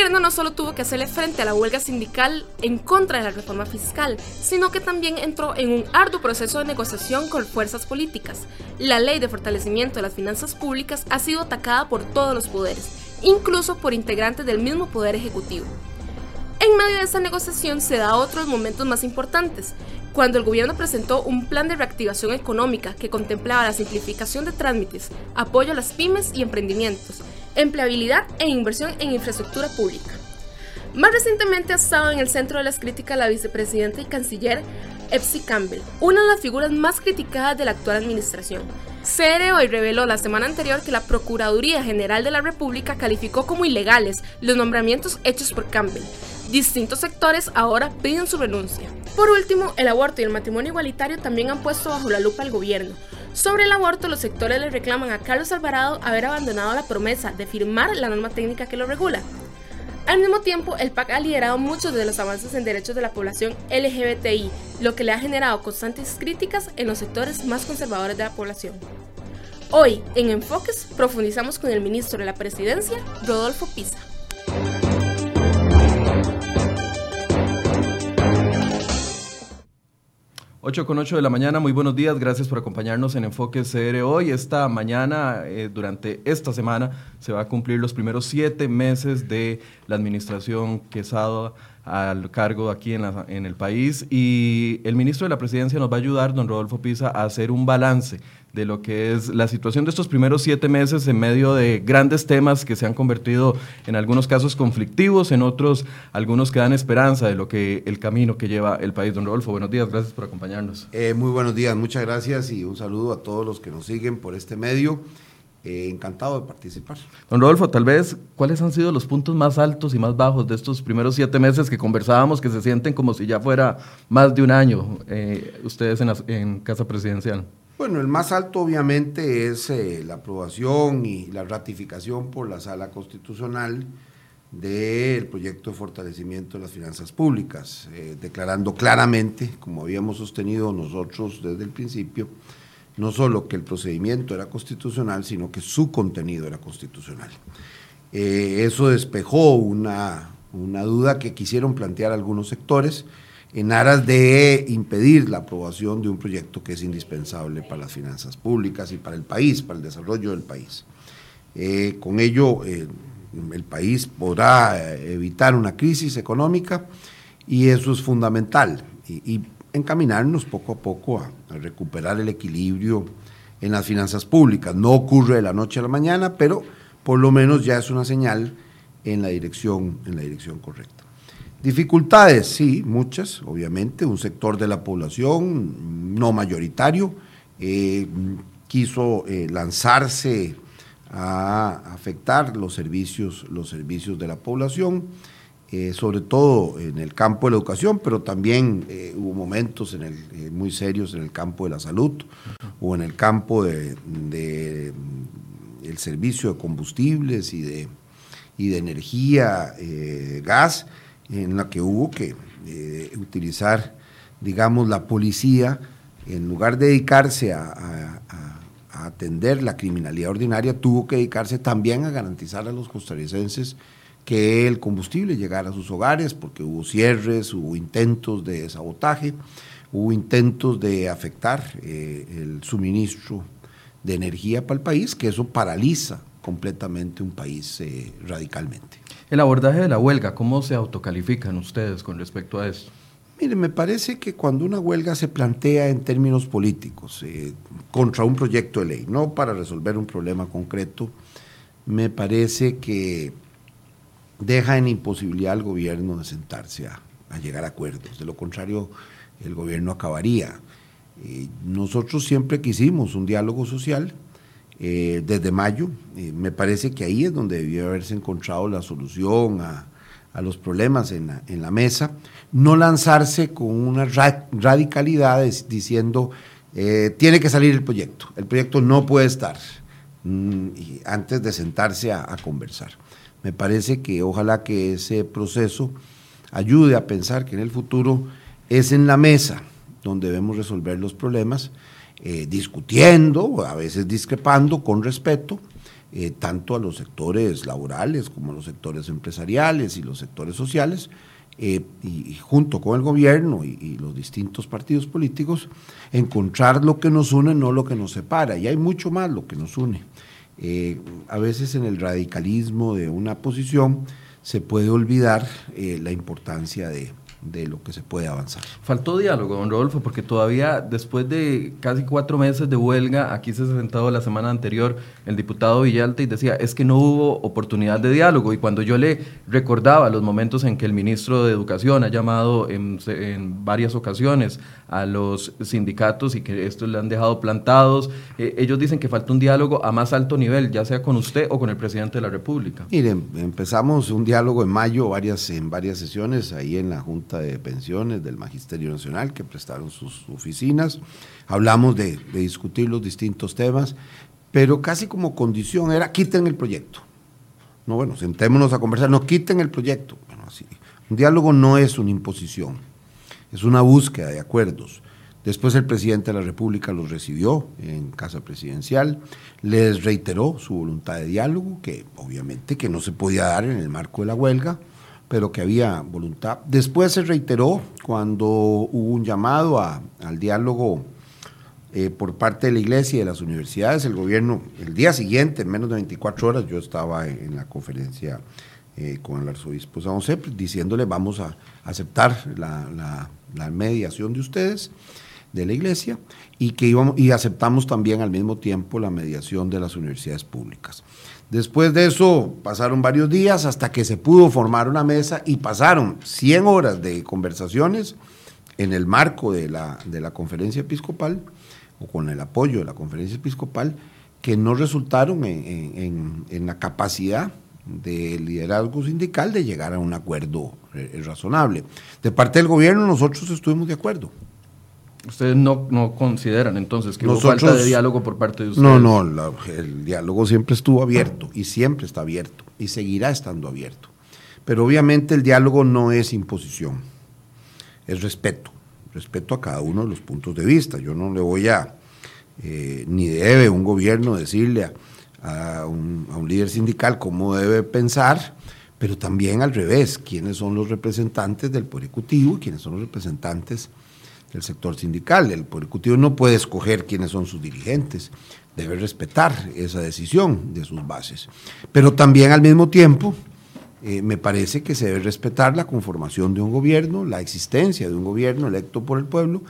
Gobierno no solo tuvo que hacerle frente a la huelga sindical en contra de la reforma fiscal, sino que también entró en un arduo proceso de negociación con fuerzas políticas. La ley de fortalecimiento de las finanzas públicas ha sido atacada por todos los poderes, incluso por integrantes del mismo poder ejecutivo. En medio de esta negociación se da otros momentos más importantes, cuando el gobierno presentó un plan de reactivación económica que contemplaba la simplificación de trámites, apoyo a las pymes y emprendimientos, empleabilidad e inversión en infraestructura pública. Más recientemente ha estado en el centro de las críticas la vicepresidenta y canciller Epsi Campbell, una de las figuras más criticadas de la actual administración. CR hoy reveló la semana anterior que la Procuraduría General de la República calificó como ilegales los nombramientos hechos por Campbell. Distintos sectores ahora piden su renuncia. Por último, el aborto y el matrimonio igualitario también han puesto bajo la lupa al gobierno. Sobre el aborto, los sectores le reclaman a Carlos Alvarado haber abandonado la promesa de firmar la norma técnica que lo regula. Al mismo tiempo, el PAC ha liderado muchos de los avances en derechos de la población LGBTI, lo que le ha generado constantes críticas en los sectores más conservadores de la población. Hoy, en Enfoques, profundizamos con el ministro de la Presidencia, Rodolfo Pisa. 8 con 8 de la mañana, muy buenos días, gracias por acompañarnos en Enfoque CR hoy. Esta mañana, eh, durante esta semana, se va a cumplir los primeros siete meses de la administración Quesada al cargo aquí en, en, el país. Y el ministro de la Presidencia nos va a ayudar, don Rodolfo Pisa, a hacer un balance de lo que es la situación de estos primeros siete meses en medio de grandes temas que se han convertido en algunos casos conflictivos, en otros algunos que dan esperanza de lo que el camino que lleva el país. Don Rodolfo, buenos días, gracias por acompañarnos. Eh, muy buenos días, muchas gracias y un saludo a todos los que nos siguen por este medio. Eh, encantado de participar. Don Rodolfo, tal vez, ¿cuáles han sido los puntos más altos y más bajos de estos primeros siete meses que conversábamos, que se sienten como si ya fuera más de un año eh, ustedes en, en Casa Presidencial? Bueno, el más alto obviamente es eh, la aprobación y la ratificación por la Sala Constitucional del proyecto de fortalecimiento de las finanzas públicas, eh, declarando claramente, como habíamos sostenido nosotros desde el principio, no solo que el procedimiento era constitucional, sino que su contenido era constitucional. Eh, eso despejó una, una duda que quisieron plantear algunos sectores, en aras de impedir la aprobación de un proyecto que es indispensable para las finanzas públicas y para el país, para el desarrollo del país. Eh, con ello, eh, el país podrá eh, evitar una crisis económica y eso es fundamental. Y, encaminarnos poco a poco a, a, recuperar el equilibrio en las finanzas públicas. No ocurre de la noche a la mañana, pero por lo menos ya es una señal en la dirección, en la dirección correcta. Dificultades, sí, muchas, obviamente. Un sector de la población no mayoritario eh, quiso eh, lanzarse a afectar los servicios, los servicios de la población, eh, sobre todo en el campo de la educación, pero también hubo momentos en el, muy serios en el campo de la salud o en el campo de, de el servicio de combustibles y de, y de energía, gas en la que hubo que eh, utilizar, digamos, la policía, en lugar de dedicarse a, atender la criminalidad ordinaria, tuvo que dedicarse también a garantizar a los costarricenses que el combustible llegara a sus hogares, porque hubo cierres, hubo intentos de sabotaje, hubo intentos de afectar eh, el suministro de energía para el país, que eso paraliza completamente un país eh, radicalmente. El abordaje de la huelga, ¿cómo se autocalifican ustedes con respecto a esto? Mire, me parece que cuando una huelga se plantea en términos políticos, eh, contra un proyecto de ley, no para resolver un problema concreto, me parece que deja en imposibilidad al gobierno de sentarse a, llegar a acuerdos. De lo contrario, el gobierno acabaría. Eh, nosotros siempre quisimos un diálogo social, eh, desde mayo. Eh, me parece que ahí es donde debió haberse encontrado la solución a, los problemas en la, mesa. No lanzarse con una radicalidad diciendo eh, tiene que salir el proyecto, el proyecto no puede estar mm, antes de sentarse a conversar. Me parece que ojalá que ese proceso ayude a pensar que en el futuro es en la mesa donde debemos resolver los problemas eh, discutiendo, a veces discrepando con respeto, eh, tanto a los sectores laborales como a los sectores empresariales y los sectores sociales, eh, y, junto con el gobierno y, los distintos partidos políticos, encontrar lo que nos une, no lo que nos separa. Y hay mucho más lo que nos une. Eh, a veces en el radicalismo de una posición se puede olvidar la importancia de, de lo que se puede avanzar. Faltó diálogo, don Rodolfo, porque todavía después de casi cuatro meses de huelga, aquí se ha sentado la semana anterior el diputado Villalta y decía, es que no hubo oportunidad de diálogo. Y cuando yo le recordaba los momentos en que el ministro de Educación ha llamado en, varias ocasiones a los sindicatos y que estos le han dejado plantados, eh, ellos dicen que falta un diálogo a más alto nivel, ya sea con usted o con el presidente de la República. Miren, empezamos un diálogo en mayo varias, en varias sesiones ahí en la Junta de Pensiones del Magisterio Nacional que prestaron sus oficinas. Hablamos de, discutir los distintos temas, pero casi como condición era quiten el proyecto. No, bueno, sentémonos a conversar, no quiten el proyecto. Un diálogo no es una imposición, es una búsqueda de acuerdos. Después el presidente de la República los recibió en casa presidencial, les reiteró su voluntad de diálogo, que obviamente que no se podía dar en el marco de la huelga, pero que había voluntad. Después se reiteró cuando hubo un llamado al diálogo eh, por parte de la iglesia y de las universidades. El gobierno, el día siguiente, en menos de 24 horas, yo estaba en, la conferencia eh, con el arzobispo San José, diciéndole vamos a aceptar la, mediación de ustedes de la iglesia y que íbamos y aceptamos también al mismo tiempo la mediación de las universidades públicas. Después de eso pasaron varios días hasta que se pudo formar una mesa y pasaron 100 horas de conversaciones en el marco de la, de la conferencia episcopal o con el apoyo de la conferencia episcopal que no resultaron en, la capacidad del liderazgo sindical de llegar a un acuerdo eh, razonable. De parte del gobierno nosotros estuvimos de acuerdo. Ustedes no, no consideran entonces que hubo falta de diálogo por parte de ustedes. No, no, el diálogo siempre estuvo abierto y siempre está abierto y seguirá estando abierto. Pero obviamente el diálogo no es imposición, es respeto, respeto a cada uno de los puntos de vista. Yo no le voy a, eh, ni debe un gobierno decirle a, un, a un líder sindical cómo debe pensar, pero también al revés, quiénes son los representantes del Poder Ejecutivo y quiénes son los representantes el sector sindical. El Poder Ejecutivo no puede escoger quiénes son sus dirigentes, debe respetar esa decisión de sus bases. Pero también al mismo tiempo eh, me parece que se debe respetar la conformación de un gobierno, la existencia de un gobierno electo por el pueblo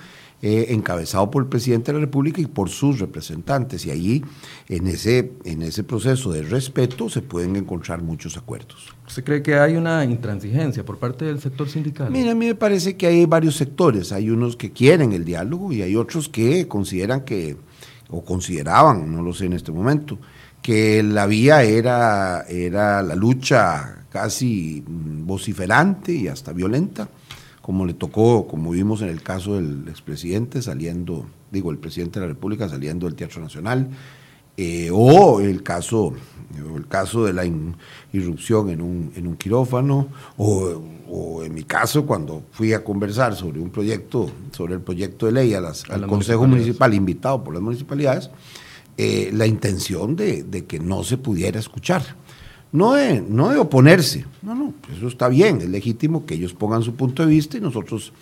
eh, encabezado por el presidente de la República y por sus representantes. Y allí, en ese, en ese proceso de respeto, se pueden encontrar muchos acuerdos. ¿Usted cree que hay una intransigencia por parte del sector sindical? Mira, a mí me parece que hay varios sectores. Hay unos que quieren el diálogo y hay otros que consideran que, o consideraban, no lo sé en este momento, que la vía era, era la lucha casi vociferante y hasta violenta como le tocó, como vimos en el caso del expresidente saliendo, digo, el presidente de la República saliendo del Teatro Nacional, eh, o el caso, el caso de la irrupción en un, en un quirófano, o, en mi caso cuando fui a conversar sobre un proyecto, sobre el proyecto de ley al Consejo Municipal invitado por las municipalidades, eh, la intención de, de que no se pudiera escuchar. No de, no de oponerse, no, no, eso está bien, es legítimo que ellos pongan su punto de vista y nosotros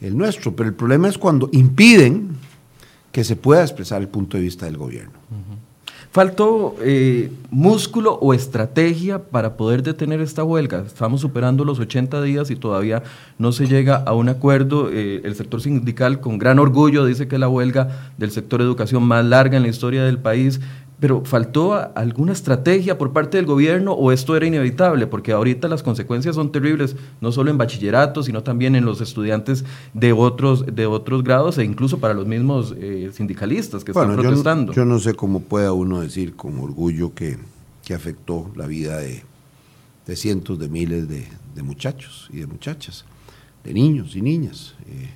el nuestro, pero el problema es cuando impiden que se pueda expresar el punto de vista del gobierno. ¿Faltó eh, músculo o estrategia para poder detener esta huelga? Estamos superando los 80 días y todavía no se llega a un acuerdo. Eh, el sector sindical con gran orgullo dice que es la huelga del sector educación más larga en la historia del país pero ¿faltó alguna estrategia por parte del gobierno o esto era inevitable? Porque ahorita las consecuencias son terribles, no solo en bachillerato, sino también en los estudiantes de otros, de otros grados e incluso para los mismos eh, sindicalistas que están protestando. Yo no, sé cómo pueda uno decir con orgullo que, afectó la vida de, cientos de miles de, muchachos y de muchachas, de niños y niñas. Eh,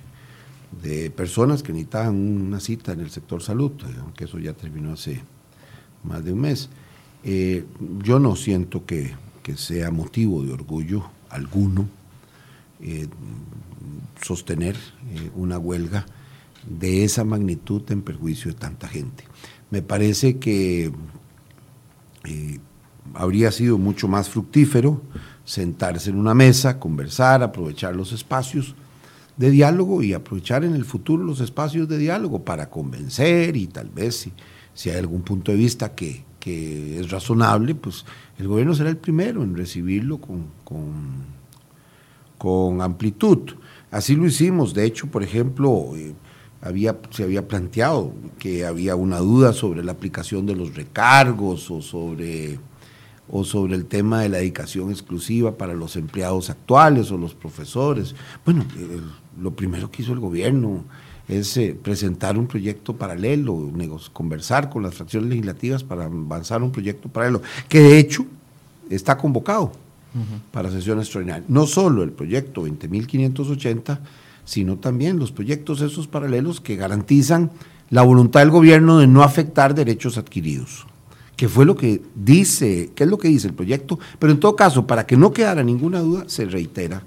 de personas que necesitaban una cita en el sector salud, aunque eso ya terminó hace más de un mes. Eh, yo no siento que, sea motivo de orgullo alguno eh, sostener eh, una huelga de esa magnitud en perjuicio de tanta gente. Me parece que habría sido mucho más fructífero sentarse en una mesa, conversar, aprovechar los espacios de diálogo y aprovechar en el futuro los espacios de diálogo para convencer y tal vez si, si hay algún punto de vista que, que, es razonable, pues el gobierno será el primero en recibirlo con, con, con amplitud. Así lo hicimos, de hecho, por ejemplo, eh, había, se había planteado que había una duda sobre la aplicación de los recargos o sobre, o sobre el tema de la dedicación exclusiva para los empleados actuales o los profesores. Bueno, lo primero que hizo el gobierno es eh, presentar un proyecto paralelo, conversar con las fracciones legislativas para avanzar un proyecto paralelo, que de hecho está convocado para sesión extraordinaria. No solo el proyecto 20.580, sino también los proyectos esos paralelos que garantizan la voluntad del gobierno de no afectar derechos adquiridos, que fue lo que dice, que es lo que dice el proyecto, pero en todo caso, para que no quedara ninguna duda, se reitera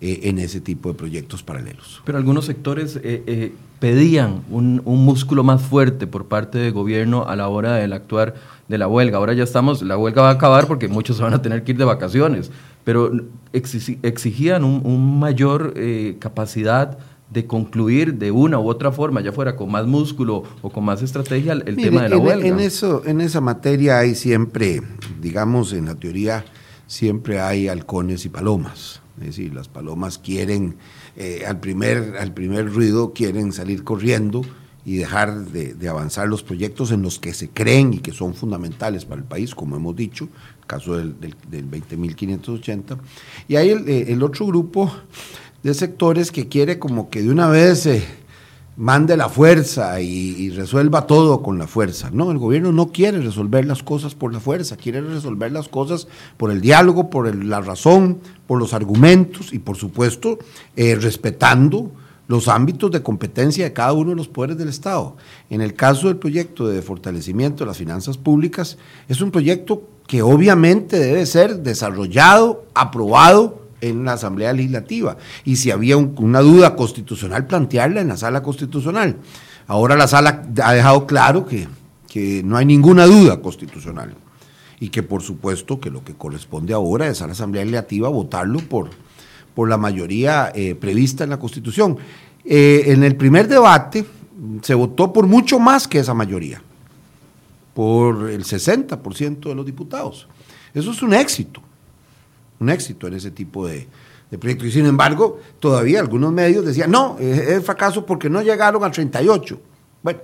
eh, en ese tipo de proyectos paralelos. Pero algunos sectores eh, eh, pedían un, un, músculo más fuerte por parte del gobierno a la hora del actuar de la huelga. Ahora ya estamos, la huelga va a acabar porque muchos van a tener que ir de vacaciones, pero exigían un, un mayor eh, capacidad de concluir de una u otra forma, ya fuera con más músculo o con más estrategia, el Mire, tema de la en, huelga. En, eso, en esa materia hay siempre, digamos, en la teoría, siempre hay halcones y palomas. Es decir, las palomas quieren, eh, al, primer, al primer ruido, quieren salir corriendo y dejar de, avanzar los proyectos en los que se creen y que son fundamentales para el país, como hemos dicho, el caso del, del, del 20.580. Y hay el, el, otro grupo de sectores que quiere como que de una vez eh, mande la fuerza y, resuelva todo con la fuerza. No, el gobierno no quiere resolver las cosas por la fuerza, quiere resolver las cosas por el diálogo, por el, la razón, por los argumentos y por supuesto eh, respetando los ámbitos de competencia de cada uno de los poderes del Estado. En el caso del proyecto de fortalecimiento de las finanzas públicas, es un proyecto que obviamente debe ser desarrollado, aprobado en la Asamblea Legislativa. Y si había un, una duda constitucional, plantearla en la sala constitucional. Ahora la sala ha dejado claro que, que no hay ninguna duda constitucional y que por supuesto que lo que corresponde ahora es a la Asamblea Legislativa votarlo por, por la mayoría eh, prevista en la Constitución. Eh, en el primer debate se votó por mucho más que esa mayoría, por el 60% de los diputados. Eso es un éxito, un éxito en ese tipo de, de proyectos. Y sin embargo, todavía algunos medios decían, no, es fracaso porque no llegaron al 38. Bueno.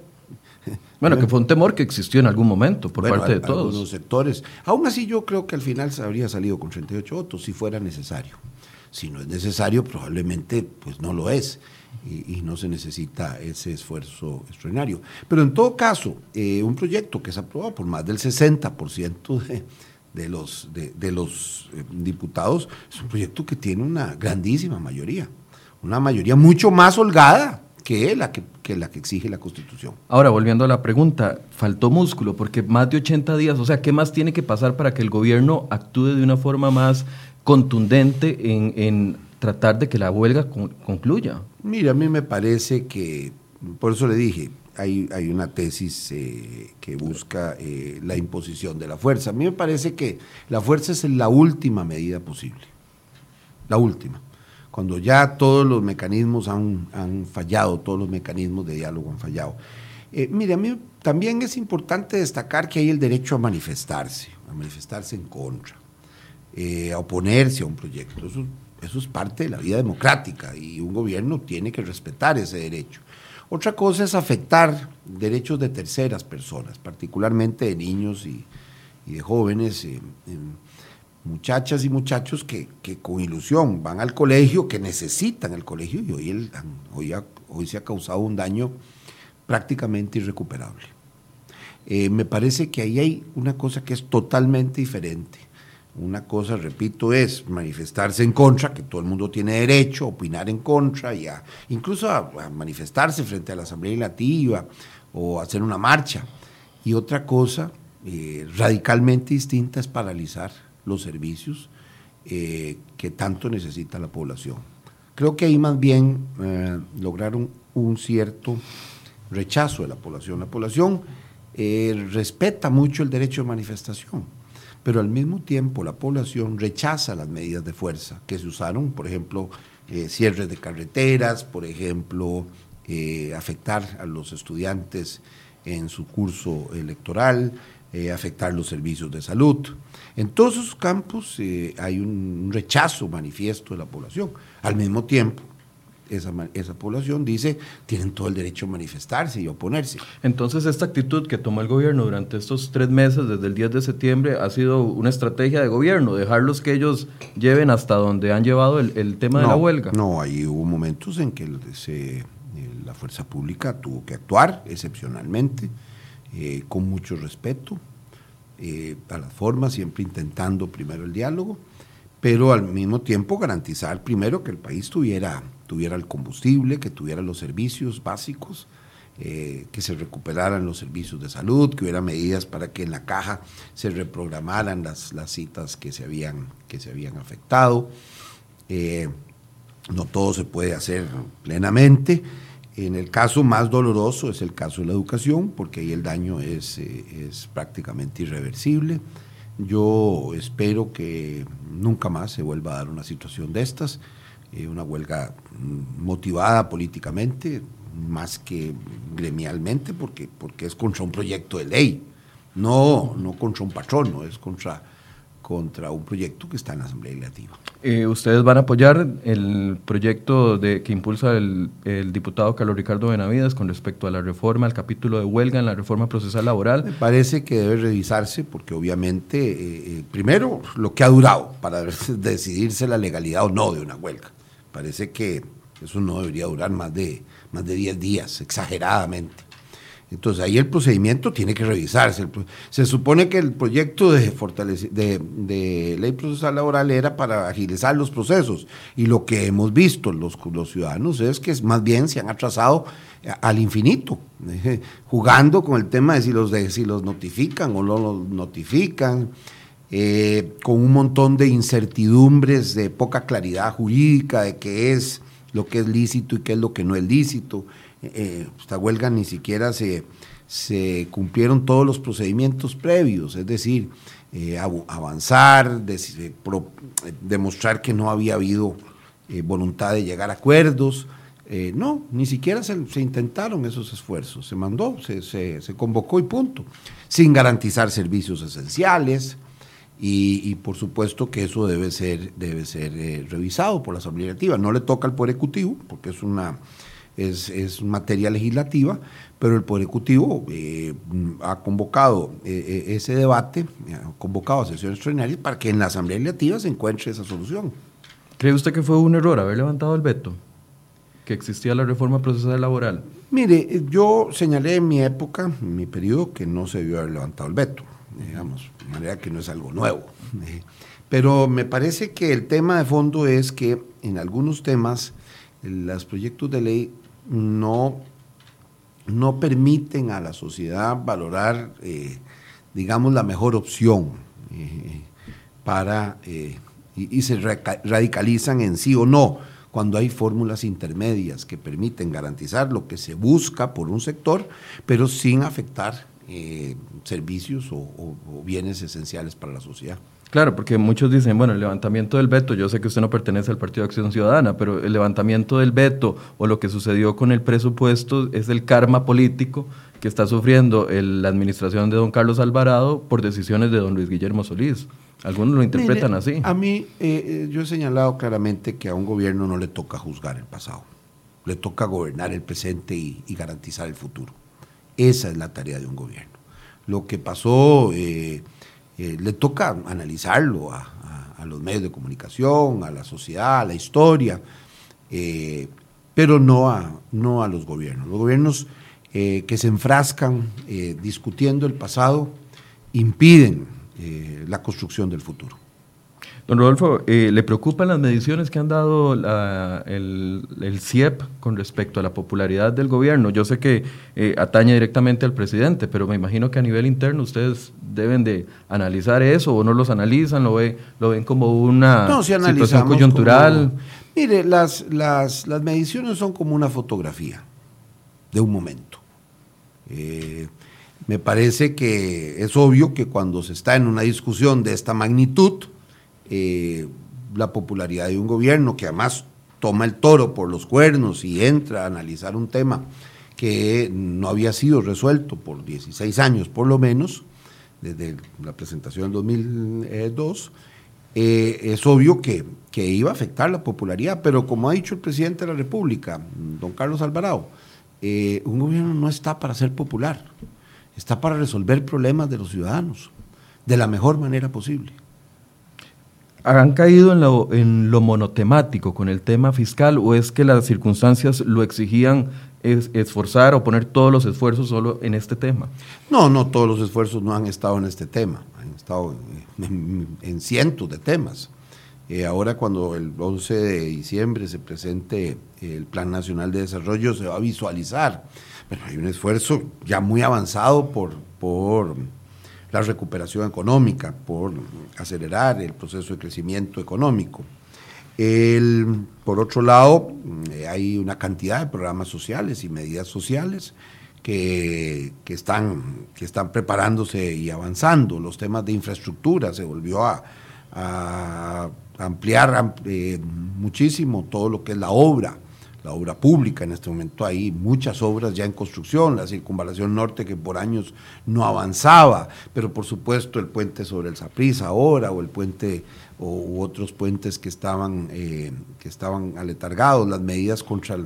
Bueno, que fue un temor que existió en algún momento por bueno, parte de todos. Algunos sectores. Aún así, yo creo que al final se habría salido con 38 votos si fuera necesario. Si no es necesario, probablemente pues no lo es y, y no se necesita ese esfuerzo extraordinario. Pero en todo caso, eh, un proyecto que es aprobado por más del 60% de, de los, de, de los eh, diputados es un proyecto que tiene una grandísima mayoría, una mayoría mucho más holgada que la que, que, la que exige la Constitución. Ahora, volviendo a la pregunta, faltó músculo, porque más de 80 días, o sea, ¿qué más tiene que pasar para que el gobierno actúe de una forma más contundente en, en tratar de que la huelga con, concluya? Mira, a mí me parece que, por eso le dije, hay, hay una tesis eh, que busca eh, la imposición de la fuerza. A mí me parece que la fuerza es la última medida posible, la última cuando ya todos los mecanismos han, fallado, todos los mecanismos de diálogo han fallado. Eh, mire, a mí también es importante destacar que hay el derecho a manifestarse, a manifestarse en contra, eh, a oponerse a un proyecto. Eso es parte de la vida democrática y un gobierno tiene que respetar ese derecho. Otra cosa es afectar derechos de terceras personas, particularmente de niños y, de jóvenes. Eh, muchachas y muchachos que, con ilusión van al colegio, que necesitan el colegio y hoy, hoy se ha causado un daño prácticamente irrecuperable. Eh, me parece que ahí hay una cosa que es totalmente diferente. Una cosa, repito, es manifestarse en contra, que todo el mundo tiene derecho a opinar en contra, y a, incluso a, manifestarse frente a la Asamblea Legislativa o hacer una marcha. Y otra cosa eh, radicalmente distinta es paralizar los servicios eh, que tanto necesita la población. Creo que ahí más bien eh, lograron un cierto rechazo de la población. La población eh, respeta mucho el derecho de manifestación. Pero al mismo tiempo la población rechaza las medidas de fuerza que se usaron, por ejemplo, eh, cierres de carreteras, por ejemplo, eh, afectar a los estudiantes en su curso electoral, eh, afectar los servicios de salud. En todos esos campos hay un rechazo manifiesto de la población. Al mismo tiempo, esa, esa, población dice, tienen todo el derecho a manifestarse y oponerse. Entonces, esta actitud que tomó el gobierno durante estos tres meses, desde el 10 de septiembre, ha sido una estrategia de gobierno, dejarlos que ellos lleven hasta donde han llevado el, tema de la huelga. No, ahí hubo momentos en que se, la fuerza pública tuvo que actuar excepcionalmente, eh, con mucho respeto eh, a las formas, siempre intentando primero el diálogo, pero al mismo tiempo garantizar primero que el país tuviera tuviera el combustible, que tuviera los servicios básicos, eh, que se recuperaran los servicios de salud, que hubiera medidas para que en la caja se reprogramaran las, las citas que se habían, que se habían afectado. Eh, no todo se puede hacer plenamente. En el caso más doloroso es el caso de la educación, porque ahí el daño es, eh, es prácticamente irreversible. Yo espero que nunca más se vuelva a dar una situación de estas. Eh, una huelga motivada políticamente, más que gremialmente, porque, porque es contra un proyecto de ley, no, no contra un patrón, no es contra, contra un proyecto que está en la Asamblea Legislativa. Eh, ¿Ustedes van a apoyar el proyecto de, que impulsa el, diputado Carlos Ricardo Benavides con respecto a la reforma, al capítulo de huelga en la reforma procesal laboral? Me parece que debe revisarse porque obviamente, eh, primero, lo que ha durado para decidirse la legalidad o no de una huelga. Parece que eso no debería durar más de, más de 10 días, exageradamente. Entonces ahí el procedimiento tiene que revisarse. Se supone que el proyecto de, de, de, ley procesal laboral era para agilizar los procesos y lo que hemos visto los, los ciudadanos es que más bien se han atrasado al infinito, jugando con el tema de si los, de, si los notifican o no los notifican. Eh, con un montón de incertidumbres, de poca claridad jurídica, de qué es lo que es lícito y qué es lo que no es lícito. Eh, esta huelga ni siquiera se, se, cumplieron todos los procedimientos previos, es decir, eh, avanzar, demostrar que no había habido voluntad de llegar a acuerdos. no, ni siquiera se, intentaron esos esfuerzos, se mandó, se, se convocó y punto, sin garantizar servicios esenciales, y, por supuesto que eso debe ser, debe ser eh, revisado por la Asamblea Legislativa. No le toca al Poder Ejecutivo, porque es una es, es materia legislativa, pero el Poder Ejecutivo eh, ha convocado eh, ese debate, ha convocado a sesiones extraordinarias para que en la Asamblea Legislativa se encuentre esa solución. ¿Cree usted que fue un error haber levantado el veto? Que existía la reforma procesal laboral. Mire, yo señalé en mi época, en mi periodo, que no se debió haber levantado el veto digamos, de manera que no es algo nuevo. Eh, pero me parece que el tema de fondo es que en algunos temas los proyectos de ley no, no permiten a la sociedad valorar, eh, digamos, la mejor opción eh, para, y, se radicalizan en sí o no, cuando hay fórmulas intermedias que permiten garantizar lo que se busca por un sector, pero sin afectar servicios o, bienes esenciales para la sociedad. Claro, porque muchos dicen, bueno, el levantamiento del veto, yo sé que usted no pertenece al Partido de Acción Ciudadana, pero el levantamiento del veto o lo que sucedió con el presupuesto es el karma político que está sufriendo la administración de don Carlos Alvarado por decisiones de don Luis Guillermo Solís. Algunos lo interpretan así. A mí, eh, eh, yo he señalado claramente que a un gobierno no le toca juzgar el pasado, le toca gobernar el presente y garantizar el futuro. Esa es la tarea de un gobierno. Lo que pasó eh, eh, le toca analizarlo a, los medios de comunicación, a la sociedad, a la historia, eh, pero no a, no a los gobiernos. Los gobiernos que se enfrascan discutiendo el pasado impiden la construcción del futuro. Don Rodolfo, eh, ¿le preocupan las mediciones que han dado el, CIEP con respecto a la popularidad del gobierno? Yo sé que eh, atañe directamente al presidente, pero me imagino que a nivel interno ustedes deben de analizar eso o no los analizan, lo, ve, lo ven como una situación coyuntural. mire, las, las, las, mediciones son como una fotografía de un momento. Eh, Me parece que es obvio que cuando se está en una discusión de esta magnitud, eh, la popularidad de un gobierno que además toma el toro por los cuernos y entra a analizar un tema que no había sido resuelto por 16 años por lo menos, desde la presentación del 2002, eh, es obvio que, iba a afectar la popularidad, pero como ha dicho el presidente de la República, don Carlos Alvarado, eh, un gobierno no está para ser popular, está para resolver problemas de los ciudadanos de la mejor manera posible. ¿Han caído en lo, en lo monotemático con el tema fiscal o es que las circunstancias lo exigían esforzar o poner todos los esfuerzos solo en este tema? No, no, todos los esfuerzos no han estado en este tema, han estado en, cientos de temas. Eh, ahora cuando el 11 de diciembre se presente el Plan Nacional de Desarrollo se va a visualizar. Bueno, hay un esfuerzo ya muy avanzado por, por la recuperación económica, por acelerar el proceso de crecimiento económico. El, por otro lado, eh, hay una cantidad de programas sociales y medidas sociales que, están, que están preparándose y avanzando. Los temas de infraestructura se volvió a, ampliar eh, muchísimo todo lo que es la obra la obra pública. En este momento hay muchas obras ya en construcción, la circunvalación norte que por años no avanzaba, pero por supuesto el puente sobre el Saprissa ahora, o el puente o, otros puentes que estaban, eh, que estaban aletargados, las medidas contra,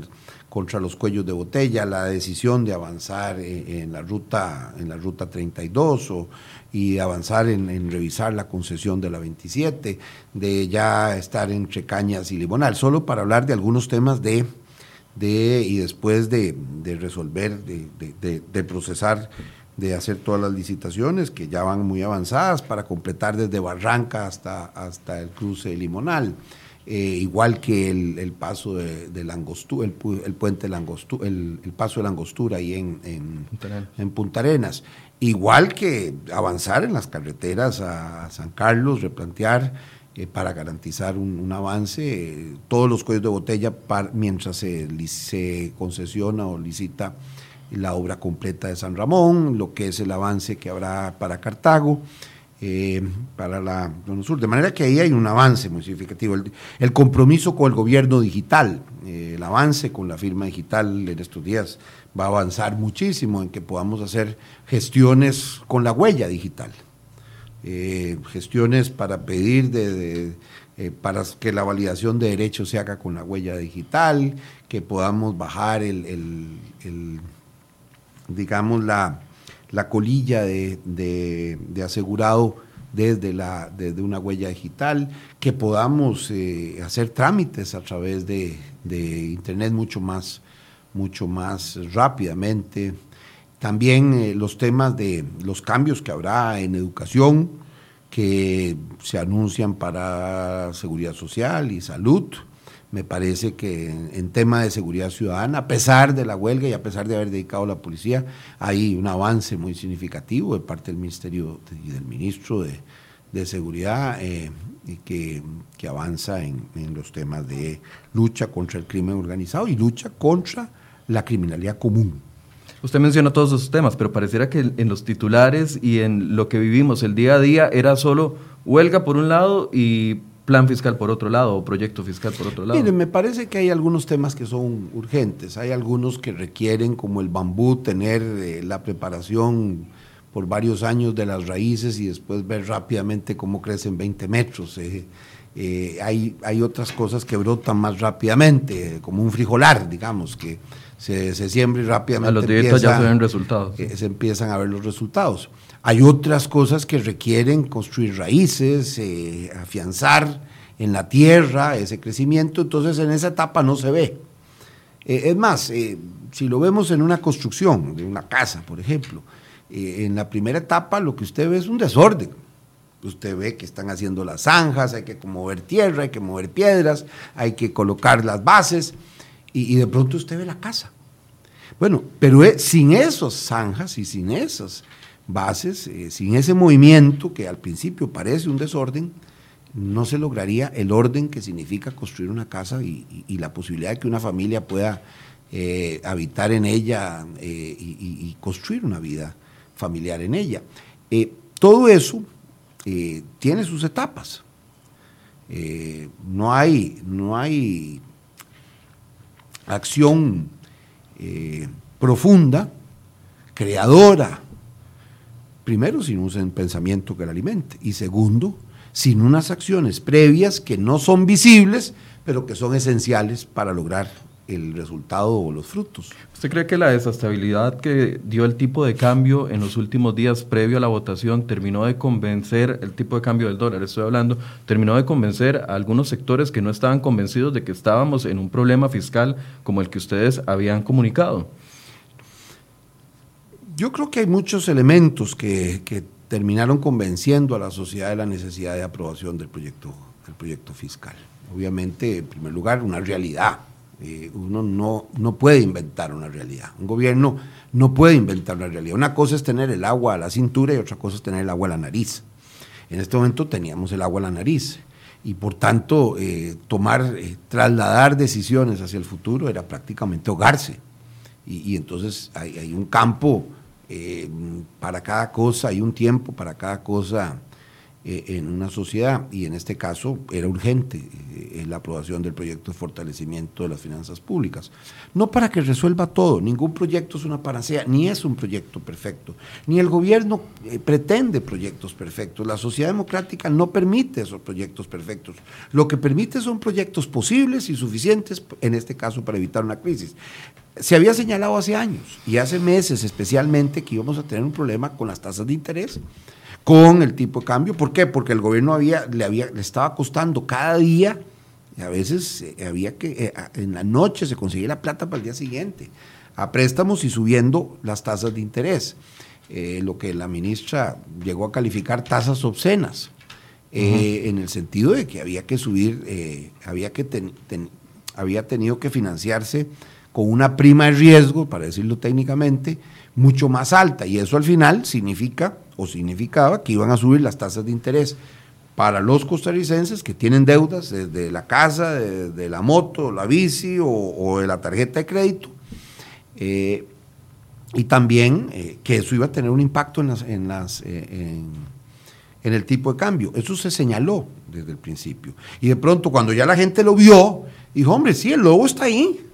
contra los cuellos de botella, la decisión de avanzar eh, en, la ruta en la ruta 32 o, y avanzar en, en, revisar la concesión de la 27, de ya estar entre Cañas y Limonal, solo para hablar de algunos temas de de, y después de, resolver, de, procesar, de hacer todas las licitaciones que ya van muy avanzadas para completar desde Barranca hasta, hasta el cruce limonal. Eh, igual que el, paso de, de Langostura, el, puente Langostura, el, paso de Langostura ahí en, en, en Punta Arenas. Igual que avanzar en las carreteras a San Carlos, replantear eh, para garantizar un, avance. todos los cuellos de botella mientras se, concesiona o licita la obra completa de San Ramón, lo que es el avance que habrá para Cartago. Eh, para la zona sur. De manera que ahí hay un avance muy significativo. El, compromiso con el gobierno digital, eh, el avance con la firma digital en estos días va a avanzar muchísimo en que podamos hacer gestiones con la huella digital. Eh, gestiones para pedir de, eh, para que la validación de derechos se haga con la huella digital, que podamos bajar el, digamos la, la colilla de, asegurado desde, la, desde una huella digital, que podamos eh, hacer trámites a través de, internet mucho más, mucho más rápidamente también eh, los temas de los cambios que habrá en educación, que se anuncian para seguridad social y salud. Me parece que en, tema de seguridad ciudadana, a pesar de la huelga y a pesar de haber dedicado la policía, hay un avance muy significativo de parte del Ministerio y del Ministro de, Seguridad eh, que, que, avanza en, en los temas de lucha contra el crimen organizado y lucha contra la criminalidad común. Usted menciona todos esos temas, pero pareciera que en los titulares y en lo que vivimos el día a día era solo huelga por un lado y plan fiscal por otro lado o proyecto fiscal por otro lado. Mire, me parece que hay algunos temas que son urgentes, hay algunos que requieren como el bambú tener eh, la preparación por varios años de las raíces y después ver rápidamente cómo crecen 20 metros. Eh, eh, hay, hay otras cosas que brotan más rápidamente, como un frijolar, digamos, que se, se siembra y rápidamente. A los directos ya se ven resultados. Eh, se empiezan a ver los resultados. Hay otras cosas que requieren construir raíces, eh, afianzar en la tierra ese crecimiento, entonces en esa etapa no se ve. Eh, es más, si lo vemos en una construcción de una casa, por ejemplo, en la primera etapa lo que usted ve es un desorden. Usted ve que están haciendo las zanjas, hay que mover tierra, hay que mover piedras, hay que colocar las bases y, de pronto usted ve la casa. Bueno, pero sin esas zanjas y sin esas bases, eh, sin ese movimiento que al principio parece un desorden, no se lograría el orden que significa construir una casa y, la posibilidad de que una familia pueda eh, habitar en ella eh, y, construir una vida familiar en ella. Eh, todo eso eh, tiene sus etapas. Eh, no, hay, no hay acción profunda, creadora, primero sin un pensamiento que la alimente. Y segundo, sin unas acciones previas que no son visibles, pero que son esenciales para lograr el resultado o los frutos. ¿Usted cree que la desestabilidad que dio el tipo de cambio en los últimos días previo a la votación terminó de convencer el tipo de cambio del dólar? Estoy hablando, terminó de convencer a algunos sectores que no estaban convencidos de que estábamos en un problema fiscal como el que ustedes habían comunicado. Yo creo que hay muchos elementos que, que terminaron convenciendo a la sociedad de la necesidad de aprobación del proyecto, del proyecto fiscal. Obviamente, en primer lugar, una realidad eh, uno no, no puede inventar una realidad. Un gobierno no puede inventar una realidad. Una cosa es tener el agua a la cintura y otra cosa es tener el agua a la nariz. En este momento teníamos el agua a la nariz y por tanto eh, tomar, eh, trasladar decisiones hacia el futuro era prácticamente ahogarse. Y, entonces hay, hay, un campo para cada cosa, hay un tiempo para cada cosa eh, en una sociedad y en este caso era urgente eh, la aprobación del proyecto de fortalecimiento de las finanzas públicas. No para que resuelva todo, ningún proyecto es una panacea, ni es un proyecto perfecto, ni el gobierno eh, pretende proyectos perfectos, la sociedad democrática no permite esos proyectos perfectos, lo que permite son proyectos posibles y suficientes, en este caso para evitar una crisis. Se había señalado hace años y hace meses especialmente que íbamos a tener un problema con las tasas de interés con el tipo de cambio. ¿Por qué? Porque el gobierno había, le, había, le estaba costando cada día, y a veces eh, había que, eh, en la noche se conseguía la plata para el día siguiente, a préstamos y subiendo las tasas de interés. Eh, lo que la ministra llegó a calificar tasas obscenas, en el sentido de que había que subir, había, que había tenido que financiarse con una prima de riesgo, para decirlo técnicamente, mucho más alta. Y eso al final significa o significaba que iban a subir las tasas de interés para los costarricenses que tienen deudas desde la casa, de, la moto, la bici o, de la tarjeta de crédito. Eh, y también eh, que eso iba a tener un impacto en, las, en, eh, en, el tipo de cambio. Eso se señaló desde el principio. Y de pronto cuando ya la gente lo vio, dijo, hombre, sí, el lobo está ahí.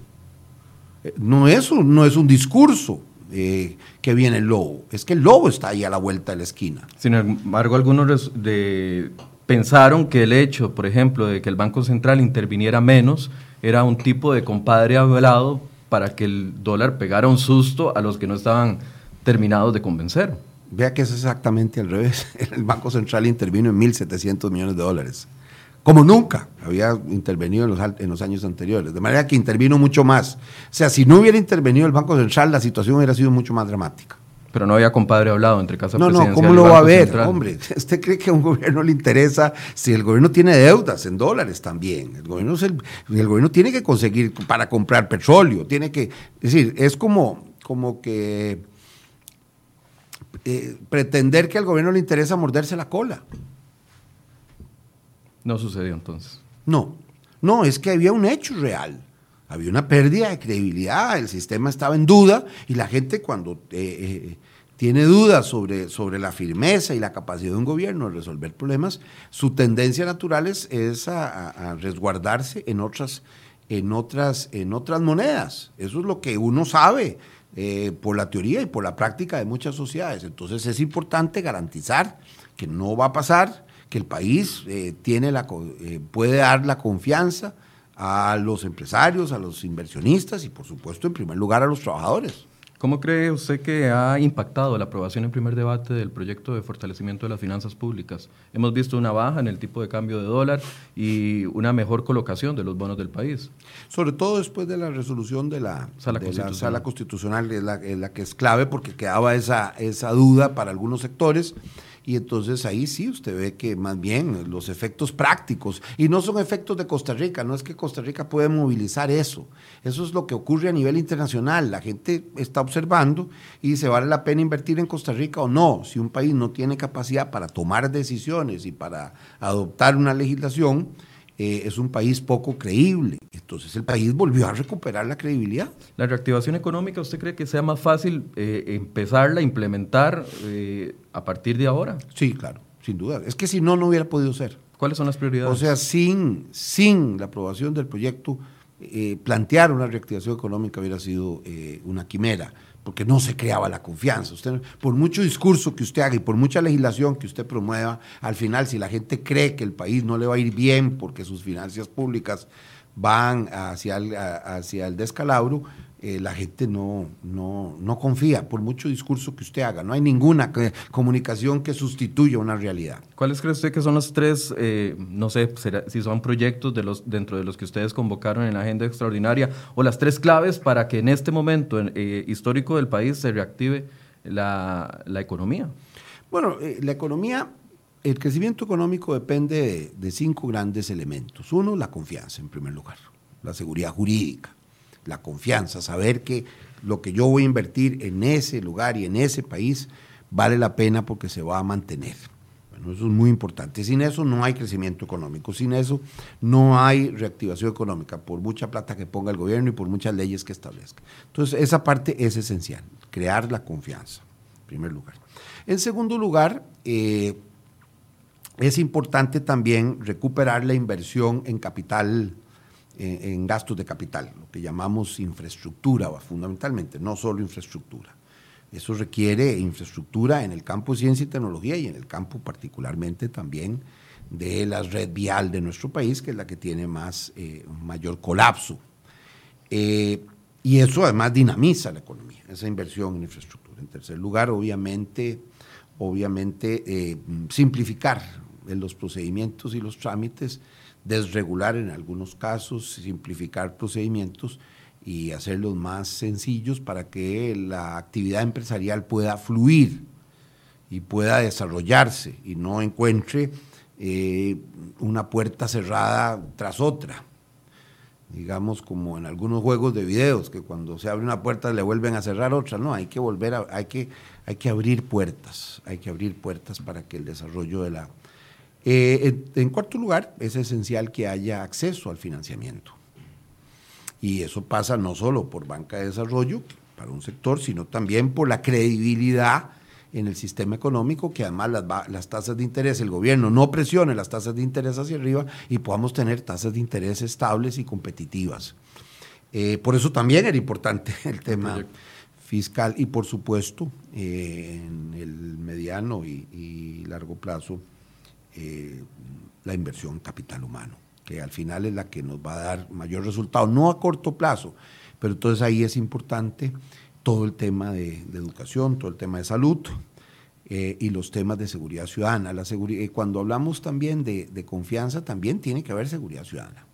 No es no es un discurso, eh, que viene el lobo. Es que el lobo está ahí a la vuelta de la esquina. Sin embargo, algunos de, pensaron que el hecho, por ejemplo, de que el Banco Central interviniera menos era un tipo de compadre hablado para que el dólar pegara un susto a los que no estaban terminados de convencer. Vea que es exactamente al revés. El Banco Central intervino en 1.700 millones de dólares como nunca había intervenido en los, en los, años anteriores, de manera que intervino mucho más. O sea, si no hubiera intervenido el Banco Central, la situación hubiera sido mucho más dramática. Pero no había compadre hablado entre Casa No, no, ¿cómo lo va a ver? Hombre, ¿usted cree que a un gobierno le interesa si el gobierno tiene deudas en dólares también? El gobierno, el, gobierno tiene que conseguir para comprar petróleo, tiene que, es decir, es como, como que eh, pretender que al gobierno le interesa morderse la cola. No sucedió entonces. No, no, es que había un hecho real. Había una pérdida de credibilidad, el sistema estaba en duda y la gente cuando eh, eh, tiene dudas sobre, sobre la firmeza y la capacidad de un gobierno de resolver problemas, su tendencia natural es, a, resguardarse en otras, en, otras, en otras monedas. Eso es lo que uno sabe eh, por la teoría y por la práctica de muchas sociedades. Entonces es importante garantizar que no va a pasar que el país eh, tiene la, eh, puede dar la confianza a los empresarios, a los inversionistas y por supuesto en primer lugar a los trabajadores. ¿Cómo cree usted que ha impactado la aprobación en primer debate del proyecto de fortalecimiento de las finanzas públicas? Hemos visto una baja en el tipo de cambio de dólar y una mejor colocación de los bonos del país. Sobre todo después de la resolución de la sala, constitucional. es la, la, que es clave porque quedaba esa, esa duda para algunos sectores y entonces ahí sí usted ve que más bien los efectos prácticos, y no son efectos de Costa Rica, no es que Costa Rica puede movilizar eso, eso es lo que ocurre a nivel internacional, la gente está observando y dice, ¿vale la pena invertir en Costa Rica o no? Si un país no tiene capacidad para tomar decisiones y para adoptar una legislación, eh, es un país poco creíble. Entonces el país volvió a recuperar la credibilidad. ¿La reactivación económica usted cree que sea más fácil eh, empezarla, implementar eh, a partir de ahora? Sí, claro, sin duda. Es que si no, no hubiera podido ser. ¿Cuáles son las prioridades? O sea, sin, sin la aprobación del proyecto, plantear una reactivación económica hubiera sido una quimera porque no se creaba la confianza. Usted, por mucho discurso que usted haga y por mucha legislación que usted promueva, al final, si la gente cree que el país no le va a ir bien porque sus finanzas públicas van hacia el, hacia el descalabro, eh, la gente no, no, no, confía, por mucho discurso que usted haga. No hay ninguna comunicación que sustituya una realidad. ¿Cuáles cree usted que son los tres, eh, no sé, si son proyectos de los, dentro de los que ustedes convocaron en la agenda extraordinaria, o las tres claves para que en este momento eh, histórico del país se reactive la, la economía? Bueno, la economía el crecimiento económico depende de, de, cinco grandes elementos. Uno, la confianza, en primer lugar, la seguridad jurídica la confianza, saber que lo que yo voy a invertir en ese lugar y en ese país vale la pena porque se va a mantener. Bueno, eso es muy importante. Sin eso no hay crecimiento económico, sin eso no hay reactivación económica, por mucha plata que ponga el gobierno y por muchas leyes que establezca. Entonces, esa parte es esencial, crear la confianza, en primer lugar. En segundo lugar, eh, es importante también recuperar la inversión en capital en, gastos de capital, lo que llamamos infraestructura, fundamentalmente, no solo infraestructura. Eso requiere infraestructura en el campo de ciencia y tecnología y en el campo particularmente también de la red vial de nuestro país, que es la que tiene más, eh, mayor colapso. Eh, y eso además dinamiza la economía, esa inversión en infraestructura. En tercer lugar, obviamente, obviamente eh, simplificar los procedimientos y los trámites desregular en algunos casos, simplificar procedimientos y hacerlos más sencillos para que la actividad empresarial pueda fluir y pueda desarrollarse y no encuentre eh, una puerta cerrada tras otra. Digamos como en algunos juegos de videos, que cuando se abre una puerta le vuelven a cerrar otra. No, hay que volver a, hay que, hay que abrir puertas, hay que abrir puertas para que el desarrollo de la, eh, en cuarto lugar, es esencial que haya acceso al financiamiento. Y eso pasa no solo por banca de desarrollo para un sector, sino también por la credibilidad en el sistema económico, que además las, tasas de interés, el gobierno no presione las tasas de interés hacia arriba y podamos tener tasas de interés estables y competitivas. Eh, por eso también era importante el tema fiscal y por supuesto eh, en el mediano y largo plazo eh, la inversión capital humano, que al final es la que nos va a dar mayor resultado, no a corto plazo, pero entonces ahí es importante todo el tema de, educación, todo el tema de salud eh, y los temas de seguridad ciudadana. La eh, cuando hablamos también de confianza, también tiene que haber seguridad ciudadana.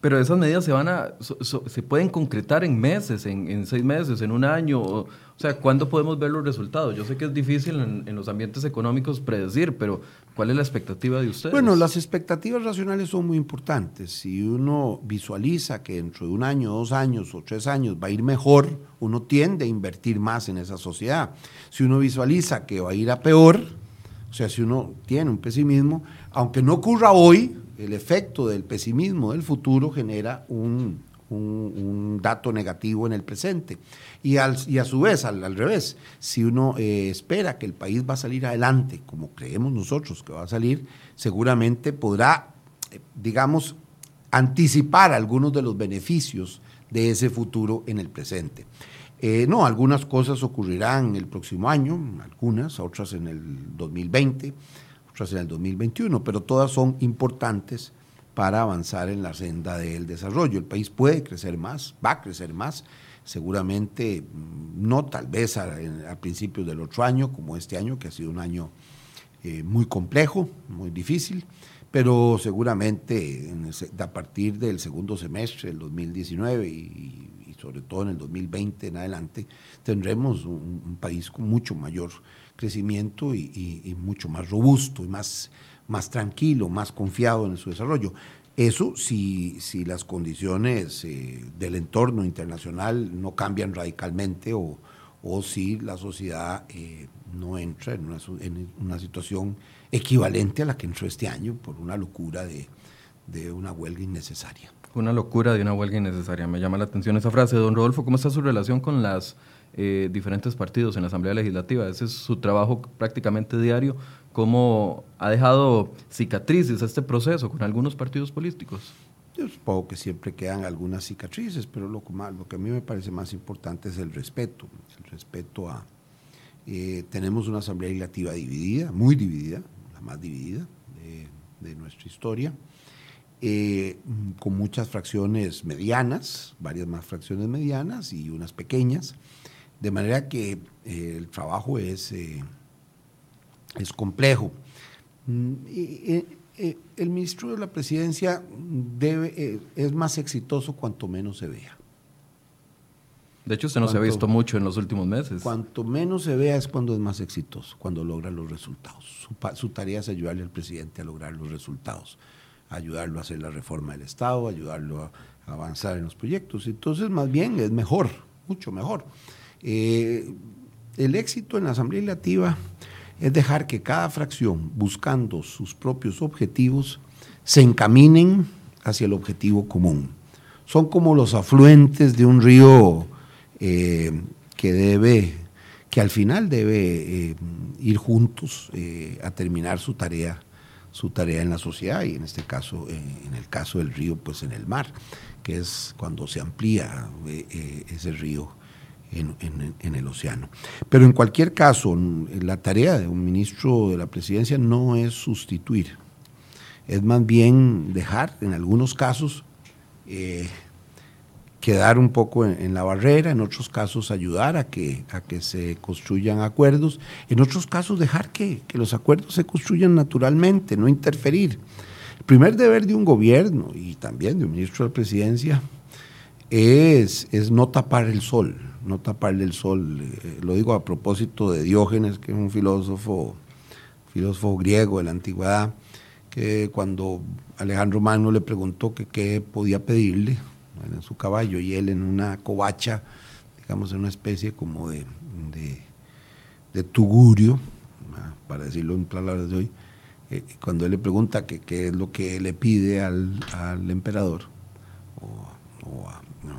Pero esas medidas se van a, se pueden concretar en meses, en, seis meses, en un año. O, sea, ¿cuándo podemos ver los resultados? Yo sé que es difícil en, los ambientes económicos predecir, pero ¿cuál es la expectativa de ustedes? Bueno, las expectativas racionales son muy importantes. Si uno visualiza que dentro de un año, dos años o tres años va a ir mejor, uno tiende a invertir más en esa sociedad. Si uno visualiza que va a ir a peor, o sea, si uno tiene un pesimismo, aunque no ocurra hoy, el efecto del pesimismo del futuro genera un, dato negativo en el presente. Y, a su vez, al, revés, si uno eh, espera que el país va a salir adelante, como creemos nosotros que va a salir, seguramente podrá, eh, digamos, anticipar algunos de los beneficios de ese futuro en el presente. Eh, no, algunas cosas ocurrirán el próximo año, algunas, otras en el 2020 en el 2021, pero todas son importantes para avanzar en la senda del desarrollo. El país puede crecer más, va a crecer más, seguramente mm, no tal vez a, principios del otro año, como este año, que ha sido un año eh, muy complejo, muy difícil, pero seguramente a partir del segundo semestre del 2019 y, sobre todo en el 2020 en adelante, tendremos un, un país con mucho mayor crecimiento y, mucho más robusto y más, más tranquilo, más confiado en su desarrollo. Eso si, si las condiciones eh, del entorno internacional no cambian radicalmente o, o si la sociedad eh, no entra en una, en una, situación equivalente a la que entró este año por una locura de, de una huelga innecesaria. Una locura de una huelga innecesaria. Me llama la atención esa frase. Don Rodolfo, ¿cómo está su relación con los eh, diferentes partidos en la Asamblea Legislativa? Ese es su trabajo prácticamente diario. ¿Cómo ha dejado cicatrices este proceso con algunos partidos políticos? Yo supongo que siempre quedan algunas cicatrices, pero lo, lo que a mí me parece más importante es el respeto. El respeto a... Eh, tenemos una Asamblea Legislativa dividida, muy dividida, la más dividida de nuestra historia eh, con muchas fracciones medianas, varias más fracciones medianas y unas pequeñas, de manera que eh, el trabajo es, eh, es complejo. Mm, el ministro de la presidencia debe, es más exitoso cuanto menos se vea. De hecho, usted no se ha visto mucho en los últimos meses. Cuanto menos se vea es cuando es más exitoso, cuando logra los resultados. Su, su tarea es ayudarle al presidente a lograr los resultados ayudarlo a hacer la reforma del Estado, ayudarlo a, avanzar en los proyectos. Entonces, más bien es mejor, mucho mejor. Eh, el éxito en la Asamblea Legislativa es dejar que cada fracción, buscando sus propios objetivos, se encaminen hacia el objetivo común. Son como los afluentes de un río eh, que debe, que al final debe eh, ir juntos a terminar su tarea su tarea en la sociedad y en este caso, en el caso del río, pues en el mar, que es cuando se amplía ese río en, en, el océano. Pero en cualquier caso, la tarea de un ministro de la presidencia no es sustituir, es más bien dejar, en algunos casos, quedar un poco en, la barrera, en otros casos ayudar a que, a que se construyan acuerdos, en otros casos dejar que, los acuerdos se construyan naturalmente, no interferir. El primer deber de un gobierno y también de un ministro de la presidencia es, es no tapar el sol, no taparle el sol. Eh, lo digo a propósito de Diógenes, que es un filósofo, filósofo griego de la antigüedad, que cuando Alejandro Magno le preguntó qué podía pedirle, en su caballo y él en una covacha, digamos en una especie como de, de, tugurio, para decirlo en palabras de hoy, eh, cuando él le pregunta qué es lo que le pide al, emperador o, a,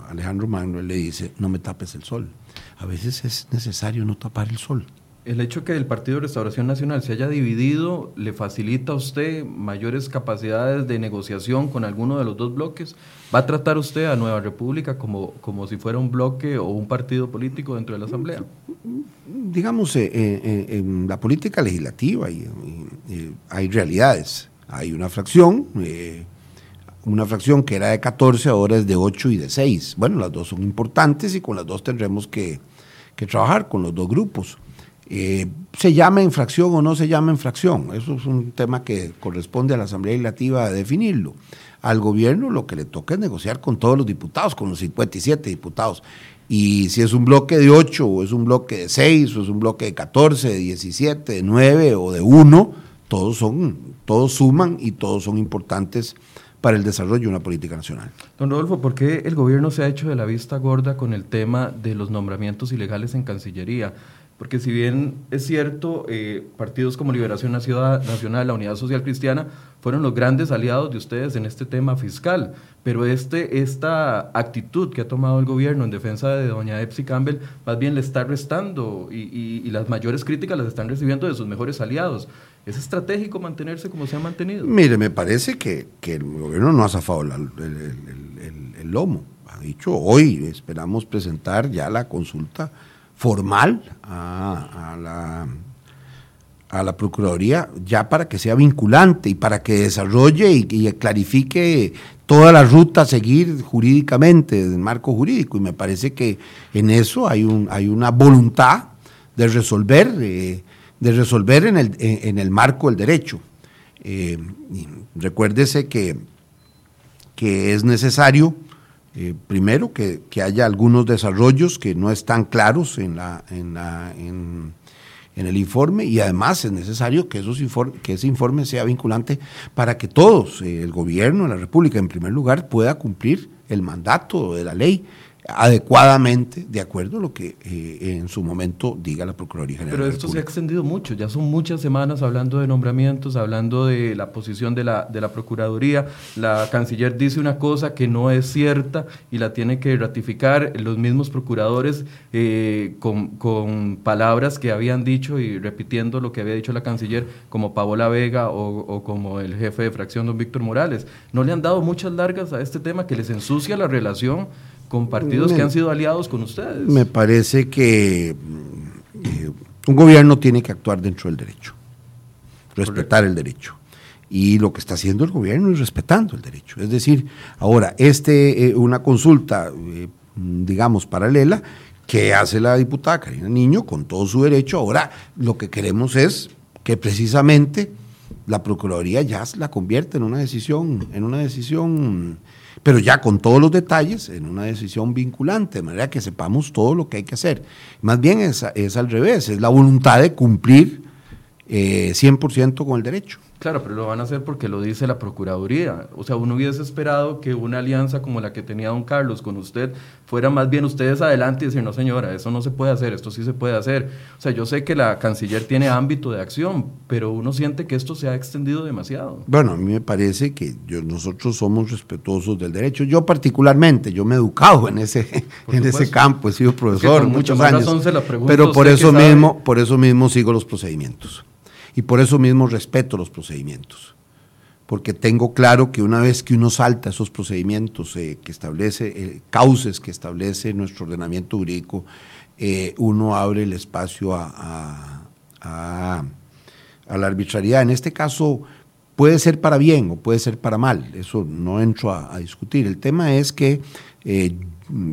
Alejandro Magno, él le dice, no me tapes el sol. A veces es necesario no tapar el sol. El hecho que el Partido de Restauración Nacional se haya dividido le facilita a usted mayores capacidades de negociación con alguno de los dos bloques. ¿Va a tratar usted a Nueva República como, como si fuera un bloque o un partido político dentro de la Asamblea? Digamos, eh, eh, en la política legislativa hay realidades. Hay una fracción, eh, una fracción que era de 14, ahora es de 8 y de 6. Bueno, las dos son importantes y con las dos tendremos que, que trabajar, con los dos grupos. Eh, se llama infracción o no se llama infracción. Eso es un tema que corresponde a la Asamblea Legislativa definirlo. Al gobierno lo que le toca es negociar con todos los diputados, con los 57 diputados. Y si es un bloque de 8 o es un bloque de 6 o es un bloque de 14, de 17, de 9 o de 1, todos, son, todos suman y todos son importantes para el desarrollo de una política nacional. Don Rodolfo, ¿por qué el gobierno se ha hecho de la vista gorda con el tema de los nombramientos ilegales en Cancillería? Porque si bien es cierto, eh, partidos como Liberación Nacional, la Unidad Social Cristiana, fueron los grandes aliados de ustedes en este tema fiscal, pero este, esta actitud que ha tomado el gobierno en defensa de doña Epsi Campbell, más bien le está restando y, las mayores críticas las están recibiendo de sus mejores aliados. ¿Es estratégico mantenerse como se ha mantenido? Mire, me parece que, el gobierno no ha zafado el, el lomo. Ha dicho, hoy esperamos presentar ya la consulta formal a, la, a la Procuraduría ya para que sea vinculante y para que desarrolle y, clarifique toda la ruta a seguir jurídicamente, del marco jurídico. Y me parece que en eso hay, un, hay una voluntad de resolver, eh, de resolver en el, en, el marco del derecho. Eh, recuérdese que, que es necesario eh, primero, que, haya algunos desarrollos que no están claros en, la, en, la, en, el informe y además es necesario que, esos que ese informe sea vinculante para que todos, eh, el gobierno la República en primer lugar, pueda cumplir el mandato de la ley adecuadamente de acuerdo a lo que eh, en su momento diga la Procuraduría General. Pero esto se ha extendido mucho, ya son muchas semanas hablando de nombramientos, hablando de la posición de la, de la Procuraduría. La canciller dice una cosa que no es cierta y la tiene que ratificar los mismos procuradores eh, con, con, palabras que habían dicho y repitiendo lo que había dicho la canciller, como Paola Vega o, o como el jefe de fracción, don Víctor Morales. No le han dado muchas largas a este tema que les ensucia la relación con partidos que han sido aliados con ustedes. Me parece que eh, un gobierno tiene que actuar dentro del derecho, respetar el derecho. Y lo que está haciendo el gobierno es respetando el derecho. Es decir, ahora, este, eh, una consulta, eh, digamos, paralela, que hace la diputada Karina Niño con todo su derecho. Ahora, lo que queremos es que precisamente la Procuraduría ya la convierta en una decisión, en una decisión pero ya con todos los detalles en una decisión vinculante, de manera que sepamos todo lo que hay que hacer. Más bien es, es al revés, es la voluntad de cumplir eh, 100% con el derecho. Claro, pero lo van a hacer porque lo dice la Procuraduría. O sea, uno hubiese esperado que una alianza como la que tenía don Carlos con usted fuera más bien ustedes adelante y decir, no señora, eso no se puede hacer, esto sí se puede hacer. O sea, yo sé que la canciller tiene ámbito de acción, pero uno siente que esto se ha extendido demasiado. Bueno, a mí me parece que nosotros somos respetuosos del derecho. Yo particularmente, yo me he educado en ese, en ese campo, he sido profesor muchos años. pero por eso, mismo, por eso mismo sigo los procedimientos. Y por eso mismo respeto los procedimientos, porque tengo claro que una vez que uno salta esos procedimientos eh, que establece, eh, cauces que establece nuestro ordenamiento jurídico, eh, uno abre el espacio a, a, la arbitrariedad. En este caso puede ser para bien o puede ser para mal, eso no entro a, discutir. El tema es que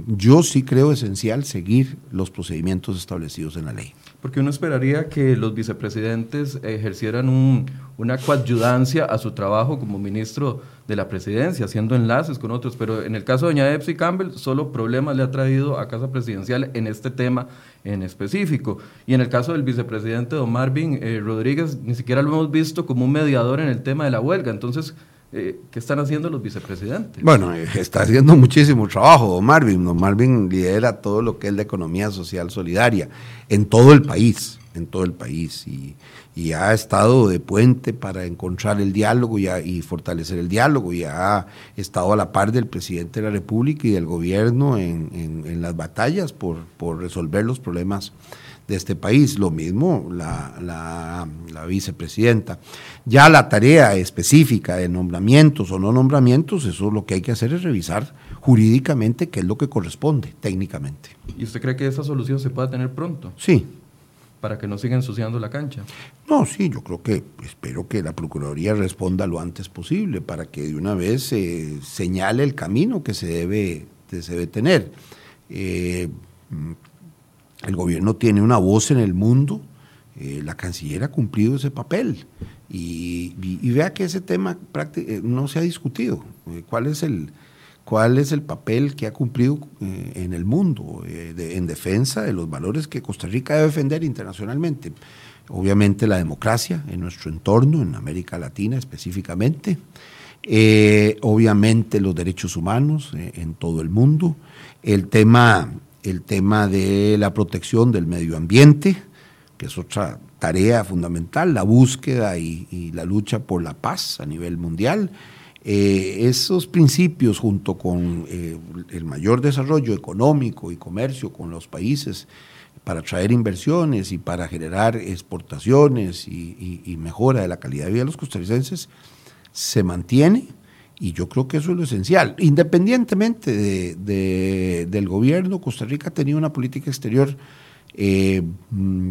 yo sí creo esencial seguir los procedimientos establecidos en la ley. Porque uno esperaría que los vicepresidentes ejercieran un, una coadyudancia a su trabajo como ministro de la presidencia, haciendo enlaces con otros, pero en el caso de doña Epsi Campbell, solo problemas le ha traído a Casa Presidencial en este tema en específico. Y en el caso del vicepresidente don Marvin eh, Rodríguez, ni siquiera lo hemos visto como un mediador en el tema de la huelga. Entonces, eh, ¿qué están haciendo los vicepresidentes? Bueno, eh, está haciendo muchísimo trabajo don Marvin. Don Marvin lidera todo lo que es la economía social solidaria en todo el país, en todo el país. Y, ha estado de puente para encontrar el diálogo y, y, fortalecer el diálogo. Y ha estado a la par del presidente de la República y del gobierno en, en las batallas por, por resolver los problemas de este país. Lo mismo la, la, vicepresidenta. Ya la tarea específica de nombramientos o no nombramientos, eso lo que hay que hacer es revisar jurídicamente qué es lo que corresponde técnicamente. ¿Y usted cree que esa solución se pueda tener pronto? Sí. Para que no siga ensuciando la cancha. No, sí, yo creo que espero que la Procuraduría responda lo antes posible para que de una vez se señale el camino que se debe, se debe tener. Eh, el gobierno tiene una voz en el mundo, eh, la canciller ha cumplido ese papel y, vea que ese tema eh, no se ha discutido. Eh, ¿Cuál es el, cuál es el papel que ha cumplido en el mundo en defensa de los valores que Costa Rica debe defender internacionalmente? Obviamente la democracia en nuestro entorno, en América Latina específicamente, obviamente los derechos humanos en todo el mundo, el tema el tema de la protección del medio ambiente, que es otra tarea fundamental, la búsqueda y, la lucha por la paz a nivel mundial. Eh, esos principios junto con eh, el mayor desarrollo económico y comercio con los países para traer inversiones y para generar exportaciones y, y mejora de la calidad de vida de los costarricenses se mantiene y yo creo que eso es lo esencial. Independientemente de, del gobierno, Costa Rica tenía una política exterior eh, mm,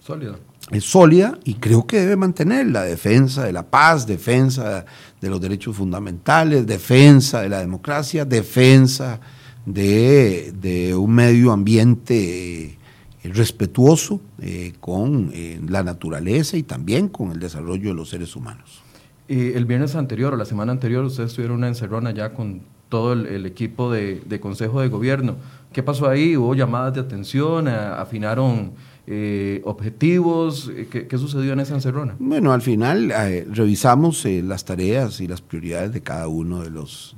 sólida. Es sólida y creo que debe mantener la defensa de la paz, defensa de los derechos fundamentales, defensa de la democracia, defensa de, un medio ambiente eh, respetuoso eh, con la naturaleza y también con el desarrollo de los seres humanos el viernes anterior o la semana anterior ustedes tuvieron una encerrona ya con todo el, equipo de, Consejo de Gobierno. ¿Qué pasó ahí? ¿Hubo llamadas de atención? ¿Afinaron eh, objetivos? ¿Qué, sucedió en esa encerrona? Bueno, al final eh, revisamos eh, las tareas y las prioridades de cada uno de los,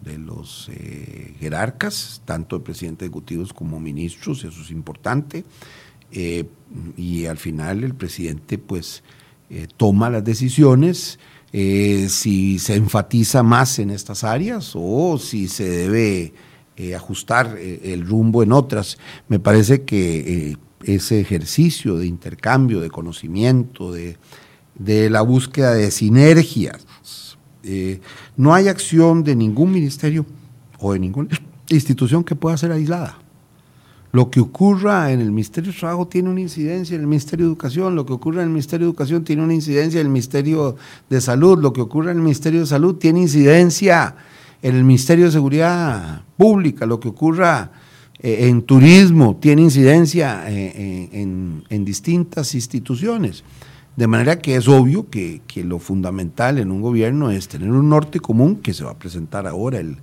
jerarcas, tanto de presidente ejecutivos como ministros, eso es importante. y al final el presidente pues toma las decisiones. Si se enfatiza más en estas áreas o si se debe ajustar el rumbo en otras. Me parece que ese ejercicio de intercambio, de conocimiento, de, la búsqueda de sinergias. Eh, no hay acción de ningún ministerio o de ninguna institución que pueda ser aislada. Lo que ocurra en el Ministerio de Trabajo tiene una incidencia en el Ministerio de Educación, lo que ocurra en el Ministerio de Educación tiene una incidencia en el Ministerio de Salud, lo que ocurra en el Ministerio de Salud tiene incidencia en el Ministerio de Seguridad Pública, lo que ocurra eh, en turismo, tiene incidencia eh, en, distintas instituciones. De manera que es obvio que, lo fundamental en un gobierno es tener un norte común que se va a presentar ahora el,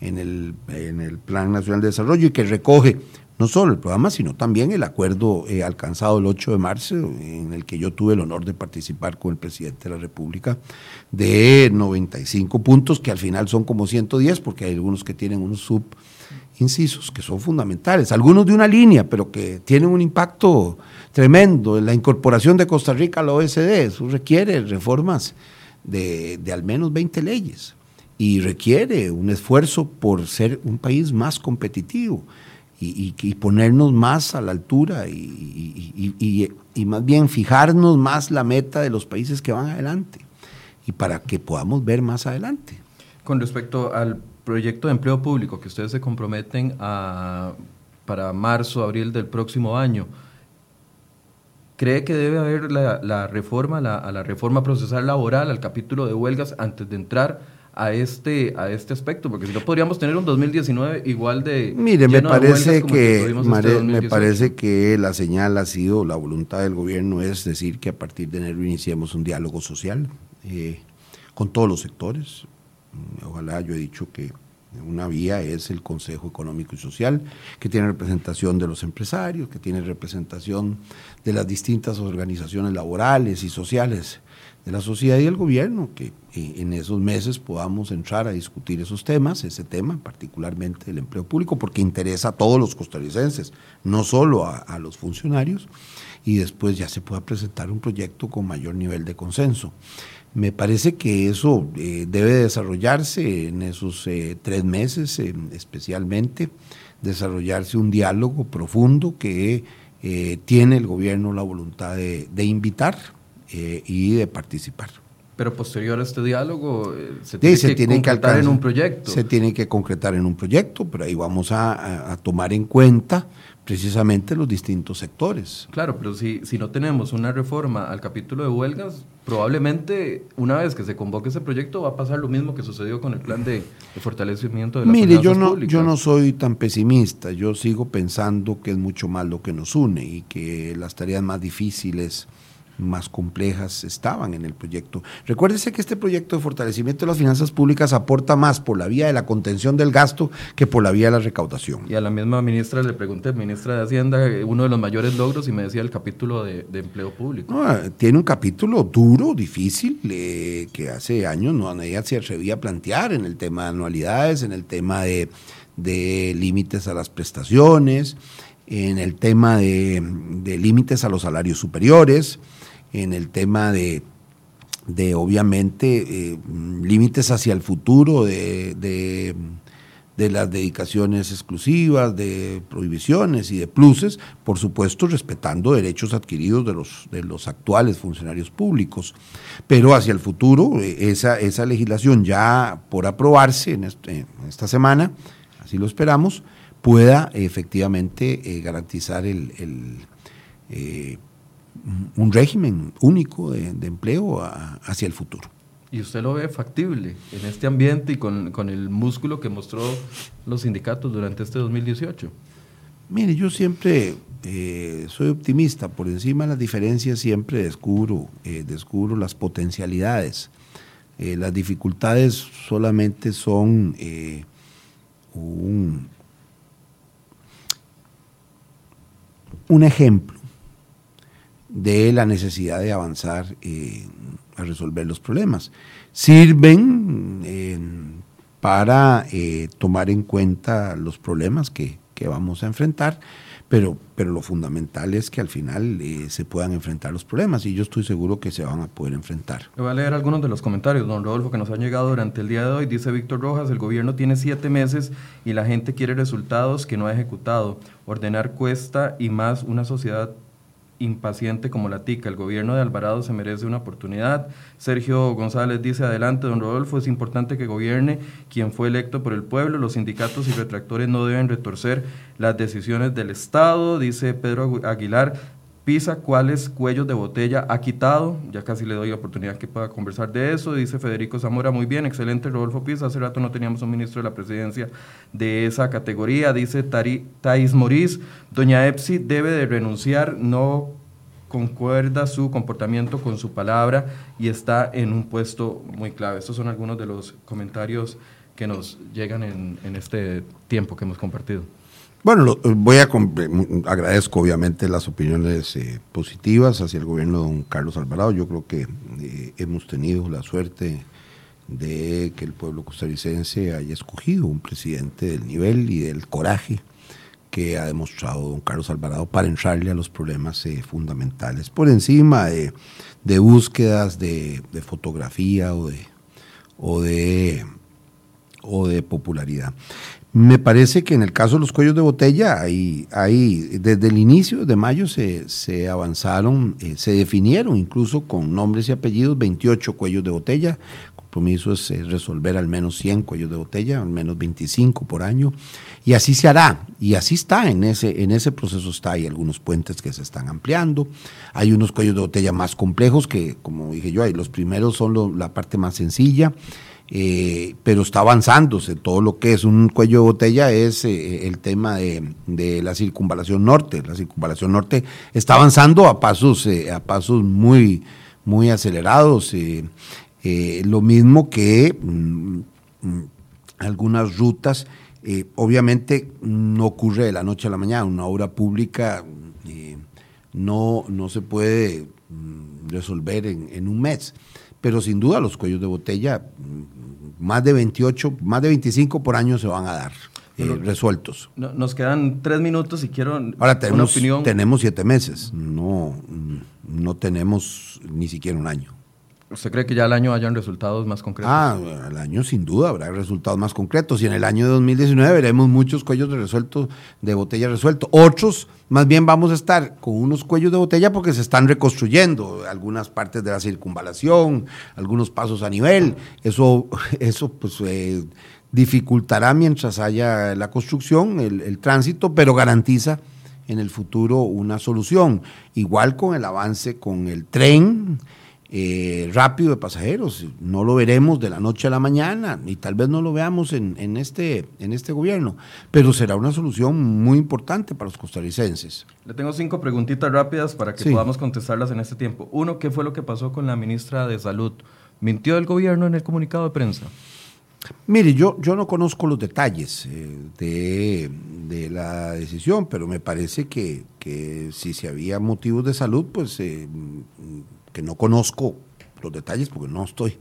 en, el, en, el, Plan Nacional de Desarrollo y que recoge no solo el programa, sino también el acuerdo eh, alcanzado el 8 de marzo, en el que yo tuve el honor de participar con el presidente de la República, de 95 puntos, que al final son como 110, porque hay algunos que tienen unos sub incisos que son fundamentales, algunos de una línea, pero que tienen un impacto tremendo. La incorporación de Costa Rica a la OSD, eso requiere reformas de, al menos 20 leyes y requiere un esfuerzo por ser un país más competitivo y, ponernos más a la altura y, y más bien fijarnos más la meta de los países que van adelante y para que podamos ver más adelante. Con respecto al proyecto de empleo público que ustedes se comprometen a, para marzo, abril del próximo año, ¿cree que debe haber la, reforma, a la reforma procesal laboral, al capítulo de huelgas, antes de entrar a este, a este aspecto? Porque si no podríamos tener un 2019 igual de... Mire, me parece que, este me parece que la señal ha sido, la voluntad del gobierno es decir que a partir de enero iniciemos un diálogo social eh, con todos los sectores, Ojalá yo he dicho que una vía es el Consejo Económico y Social, que tiene representación de los empresarios, que tiene representación de las distintas organizaciones laborales y sociales de la sociedad y el gobierno, que en esos meses podamos entrar a discutir esos temas, ese tema, particularmente el empleo público, porque interesa a todos los costarricenses, no solo a, a los funcionarios, y después ya se pueda presentar un proyecto con mayor nivel de consenso. Me parece que eso eh, debe desarrollarse en esos eh, tres meses, especialmente, desarrollarse un diálogo profundo que eh, tiene el gobierno la voluntad de, invitar y de participar. Pero posterior a este diálogo se tiene que concretar en un proyecto. Se tiene que concretar en un proyecto, pero ahí vamos a tomar en cuenta precisamente los distintos sectores. Claro, pero si, si no tenemos una reforma al capítulo de huelgas, probablemente una vez que se convoque ese proyecto va a pasar lo mismo que sucedió con el plan de, fortalecimiento de la Mire, yo no, yo no soy tan pesimista, yo sigo pensando que es mucho más lo que nos une y que las tareas más difíciles más complejas estaban en el proyecto. Recuérdese que este proyecto de fortalecimiento de las finanzas públicas aporta más por la vía de la contención del gasto que por la vía de la recaudación. Y a la misma ministra le pregunté, ministra de Hacienda, uno de los mayores logros y me decía el capítulo de, empleo público. tiene un capítulo duro, difícil, eh, que hace años no ella se atrevía a plantear en el tema de anualidades, en el tema de, de límites a las prestaciones, en el tema de, de límites a los salarios superiores, en el tema de, de obviamente, eh, límites hacia el futuro de, de, las dedicaciones exclusivas, de prohibiciones y de pluses, por supuesto respetando derechos adquiridos de los, de los actuales funcionarios públicos. Pero hacia el futuro, eh, esa, esa legislación ya por aprobarse en, este, esta semana, así lo esperamos, pueda efectivamente eh, garantizar el un régimen único de, empleo hacia el futuro. ¿Y usted lo ve factible en este ambiente y con, con, el músculo que mostró los sindicatos durante este 2018? Mire, yo siempre eh, soy optimista, por encima de las diferencias siempre descubro, eh, descubro las potencialidades. Eh, las dificultades solamente son un, un ejemplo de la necesidad de avanzar eh, a resolver los problemas. Sirven eh, para eh, tomar en cuenta los problemas que, que, vamos a enfrentar, pero, pero lo fundamental es que al final se puedan enfrentar los problemas y yo estoy seguro que se van a poder enfrentar. Voy a leer algunos de los comentarios, don Rodolfo, que nos han llegado durante el día de hoy. Dice Víctor Rojas, el gobierno tiene siete meses y la gente quiere resultados que no ha ejecutado. Ordenar cuesta y más una sociedad impaciente como la tica. El gobierno de Alvarado se merece una oportunidad. Sergio González dice, adelante, don Rodolfo, es importante que gobierne quien fue electo por el pueblo. Los sindicatos y retractores no deben retorcer las decisiones del Estado. Dice Pedro Aguilar, Pisa cuáles cuellos de botella ha quitado. Ya casi le doy la oportunidad que pueda conversar de eso. Dice Federico Zamora, muy bien, excelente Rodolfo Pisa. Hace rato no teníamos un ministro de la presidencia de esa categoría. Dice Thais Morís, doña Epsi debe de renunciar, no concuerda su comportamiento con su palabra y está en un puesto muy clave. Estos son algunos de los comentarios que nos llegan en, en este tiempo que hemos compartido. Bueno, voy a agradezco obviamente las opiniones eh, positivas hacia el gobierno de don Carlos Alvarado. Yo creo que eh, hemos tenido la suerte de que el pueblo costarricense haya escogido un presidente del nivel y del coraje que ha demostrado don Carlos Alvarado para entrarle a los problemas eh, fundamentales, por encima de, búsquedas de, fotografía o de, o de, o de popularidad. Me parece que en el caso de los cuellos de botella, hay, hay, desde el inicio de mayo se, se avanzaron, eh, se definieron incluso con nombres y apellidos 28 cuellos de botella. El compromiso es eh, resolver al menos 100 cuellos de botella, al menos 25 por año. Y así se hará. Y así está, en ese, en ese proceso está. Hay algunos puentes que se están ampliando. Hay unos cuellos de botella más complejos que, como dije yo, los primeros son la parte más sencilla. Eh, pero está avanzándose. Todo lo que es un cuello de botella es eh, el tema de, la circunvalación norte. La circunvalación norte está avanzando a pasos, eh, a pasos muy, muy acelerados. lo mismo que mm, mm, algunas rutas, obviamente no ocurre de la noche a la mañana. Una obra pública no, no se puede resolver en, en un mes pero sin duda los cuellos de botella, mm, más de 28, más de 25 por año se van a dar. Eh, resueltos. nos quedan tres minutos y quiero Ahora tenemos, una opinión. Tenemos siete meses, no, no tenemos ni siquiera un año. ¿Usted cree que ya al año hayan resultados más concretos? Ah, al año sin duda habrá resultados más concretos y en el año de 2019 veremos muchos cuellos de resuelto, de botella resuelto. Otros, más bien vamos a estar con unos cuellos de botella porque se están reconstruyendo algunas partes de la circunvalación, algunos pasos a nivel. Eso, eso pues eh, dificultará mientras haya la construcción, el, el tránsito, pero garantiza en el futuro una solución. Igual con el avance con el tren eh, rápido de pasajeros. No lo veremos de la noche a la mañana y tal vez no lo veamos en, en, este, en este gobierno, pero será una solución muy importante para los costarricenses. Le tengo cinco preguntitas rápidas para que podamos contestarlas en este tiempo. Uno, ¿qué fue lo que pasó con la ministra de Salud? ¿Mintió el gobierno en el comunicado de prensa? Mire, yo, yo no conozco los detalles eh, de, de, la decisión, pero me parece que, que, si se había motivos de salud, pues eh, que no conozco los detalles porque no estoy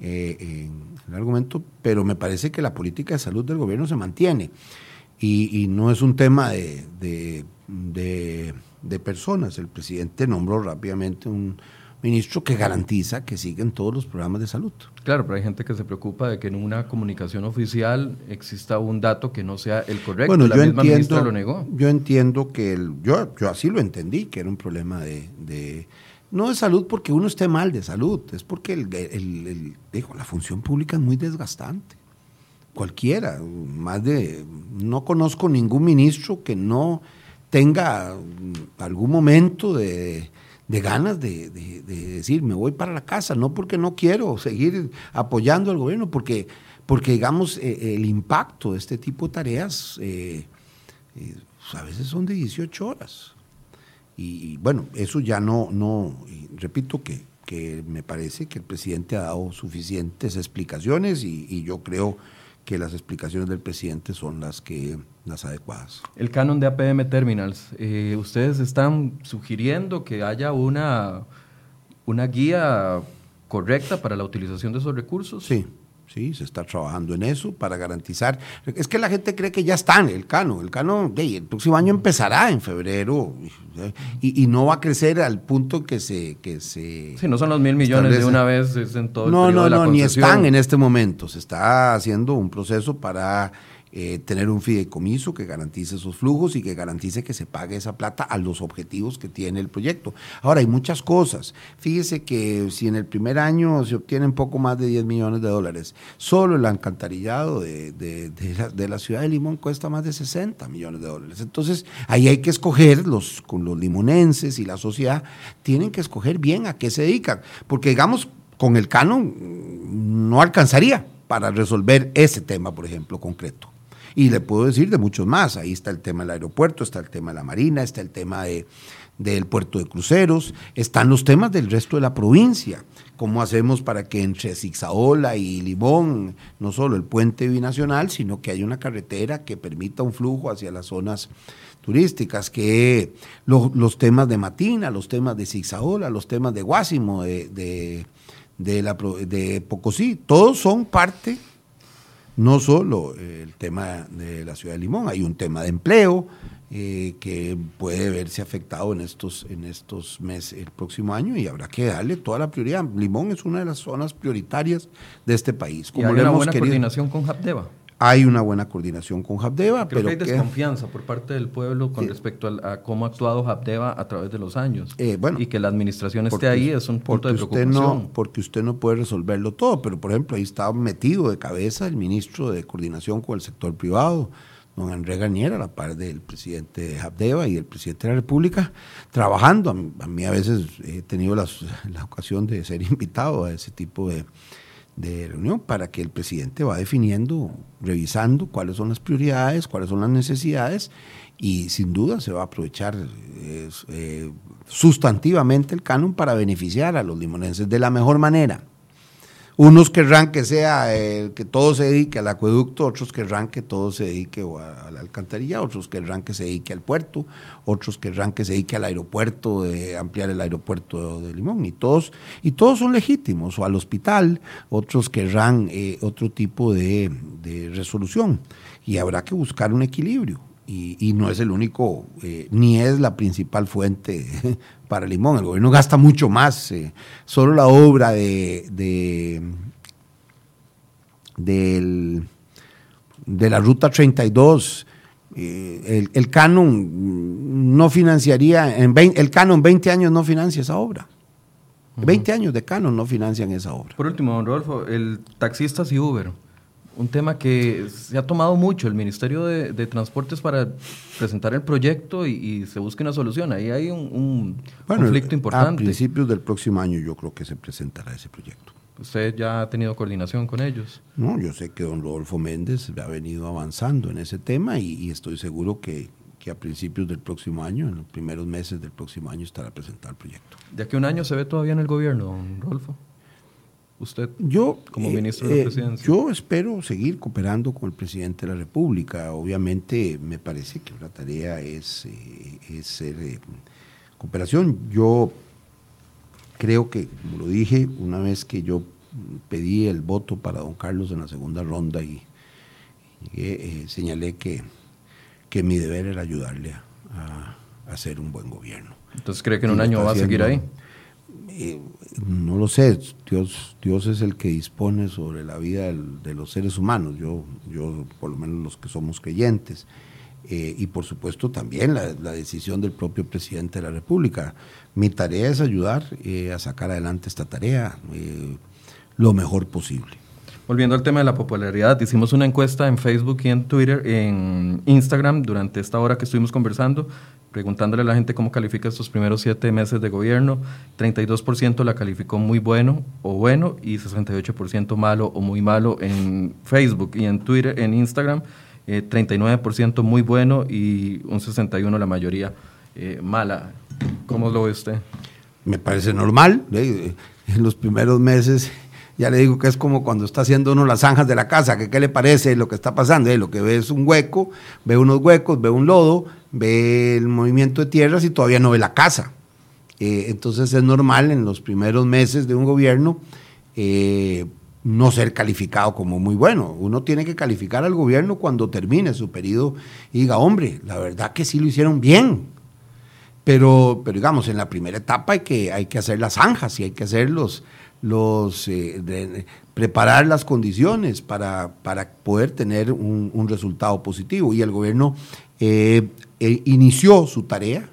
eh, en el argumento, pero me parece que la política de salud del gobierno se mantiene y, no es un tema de, de, personas. El presidente nombró rápidamente un ministro que garantiza que siguen todos los programas de salud. Claro, pero hay gente que se preocupa de que en una comunicación oficial exista un dato que no sea el correcto. Bueno, yo entiendo, lo negó. Yo entiendo que el, yo, yo así lo entendí, que era un problema de no de salud porque uno esté mal de salud, es porque el, la función pública es muy desgastante. Cualquiera, más de, no conozco ningún ministro que no tenga algún momento de, ganas de, decir, me voy para la casa, no porque no quiero seguir apoyando al gobierno, porque, porque digamos, eh, el impacto de este tipo de tareas eh, eh, a veces son de 18 horas. Y bueno, eso ya no, no repito que, que, me parece que el presidente ha dado suficientes explicaciones y, yo creo que las explicaciones del presidente son las que las adecuadas. El canon de APM Terminals, eh, ustedes están sugiriendo que haya una, una guía correcta para la utilización de esos recursos. Sí, Sí, se está trabajando en eso para garantizar. Es que la gente cree que ya está en el cano. El cano, el próximo año empezará en febrero y, no va a crecer al punto que se. Que se sí, no son los mil millones de una vez en todo el No, no, no, ni están en este momento. Se está haciendo un proceso para eh, tener un fideicomiso que garantice esos flujos y que garantice que se pague esa plata a los objetivos que tiene el proyecto. Ahora, hay muchas cosas. Fíjese que si en el primer año se obtienen poco más de 10 millones de dólares, solo el alcantarillado de, de, la, ciudad de Limón cuesta más de 60 millones de dólares. Entonces, ahí hay que escoger, los, con los limonenses y la sociedad, tienen que escoger bien a qué se dedican. Porque, digamos, con el canon no alcanzaría para resolver ese tema, por ejemplo, concreto. Y le puedo decir de muchos más. Ahí está el tema del aeropuerto, está el tema de la marina, está el tema de, del puerto de cruceros, están los temas del resto de la provincia. ¿Cómo hacemos para que entre Zixaola y Limón, no solo el puente binacional, sino que haya una carretera que permita un flujo hacia las zonas turísticas, que los temas de Matina, los temas de Zixaola, los temas de Guásimo, de, de, la, de Pocosí, todos son parte no solo el tema de la ciudad de Limón, hay un tema de empleo eh, que puede verse afectado en estos, en estos meses, el próximo año, y habrá que darle toda la prioridad. Limón es una de las zonas prioritarias de este país. Como ¿Y hay una buena coordinación con Japdeva? Hay una buena coordinación con Habdeba, pero que hay desconfianza por parte del pueblo con respecto a, cómo ha actuado Habdeba a través de los años. Eh, bueno, y que la administración esté ahí es un punto de preocupación. Usted no, porque usted no puede resolverlo todo, pero por ejemplo ahí está metido de cabeza el ministro de Coordinación con el sector privado, don André Garnier, a la par del presidente de Habdeba y el presidente de la República, trabajando. A mí a, veces he tenido la ocasión de ser invitado a ese tipo de de reunión para que el presidente va definiendo, revisando cuáles son las prioridades, cuáles son las necesidades y sin duda se va a aprovechar eh, sustantivamente el canon para beneficiar a los limonenses de la mejor manera. Unos querrán que sea eh, que todo se dedique al acueducto, otros querrán que todo se dedique a, la alcantarilla, otros querrán que se dedique al puerto, otros querrán que se dedique al aeropuerto, de ampliar el aeropuerto de Limón, y todos, y todos son legítimos, o al hospital, otros querrán eh, otro tipo de resolución, y habrá que buscar un equilibrio. Y, no es el único, eh, ni es la principal fuente para Limón. El gobierno gasta mucho más. Eh, solo la obra de, de, de la Ruta 32, eh, el, el, canon no financiaría, en el canon 20 años no financia esa obra. 20 años de canon no financian esa obra. Por último, don Rodolfo, el taxistas y Uber un tema que se ha tomado mucho el Ministerio de, Transportes para presentar el proyecto y, se busque una solución. Ahí hay un, conflicto importante. A principios del próximo año yo creo que se presentará ese proyecto. ¿Usted ya ha tenido coordinación con ellos? No, yo sé que don Rodolfo Méndez ha venido avanzando en ese tema y, estoy seguro que, que, a principios del próximo año, en los primeros meses del próximo año, estará presentado el proyecto. ¿De que un año se ve todavía en el gobierno, don Rodolfo? Usted yo, como eh, ministro de la eh, presidencia? Yo espero seguir cooperando con el presidente de la República. Obviamente me parece que la tarea es, eh, es ser cooperación. Yo creo que, como lo dije, una vez que yo pedí el voto para don Carlos en la segunda ronda y, señalé que, que mi deber era ayudarle a, hacer un buen gobierno. Entonces, ¿cree que en un año va a seguir ahí? No lo sé, Dios, Dios es el que dispone sobre la vida de los seres humanos, yo, yo por lo menos los que somos creyentes, eh, y por supuesto también la, decisión del propio presidente de la República. Mi tarea es ayudar eh, a sacar adelante esta tarea eh, lo mejor posible. Volviendo al tema de la popularidad, hicimos una encuesta en Facebook y en Twitter, en Instagram, durante esta hora que estuvimos conversando, preguntándole a la gente cómo califica estos primeros siete meses de gobierno. 32% la calificó muy bueno o bueno y 68% malo o muy malo en Facebook y en Twitter, en Instagram. 39% eh, muy bueno y un 61% la mayoría eh, mala. ¿Cómo lo ve usted? Me parece normal. En los primeros meses ya le digo que es como cuando está haciendo uno las zanjas de la casa, que qué le parece lo que está pasando. lo que ve es un hueco, ve unos huecos, ve un lodo, ve el movimiento de tierras y todavía no ve la casa. Eh, entonces es normal en los primeros meses de un gobierno eh, no ser calificado como muy bueno. Uno tiene que calificar al gobierno cuando termine su periodo y diga, hombre, la verdad que sí lo hicieron bien. Pero, pero digamos, en la primera etapa hay que, hay que hacer las zanjas y hay que hacer los, los eh, preparar las condiciones para, para poder tener un, resultado positivo. Y el gobierno eh, eh, inició su tarea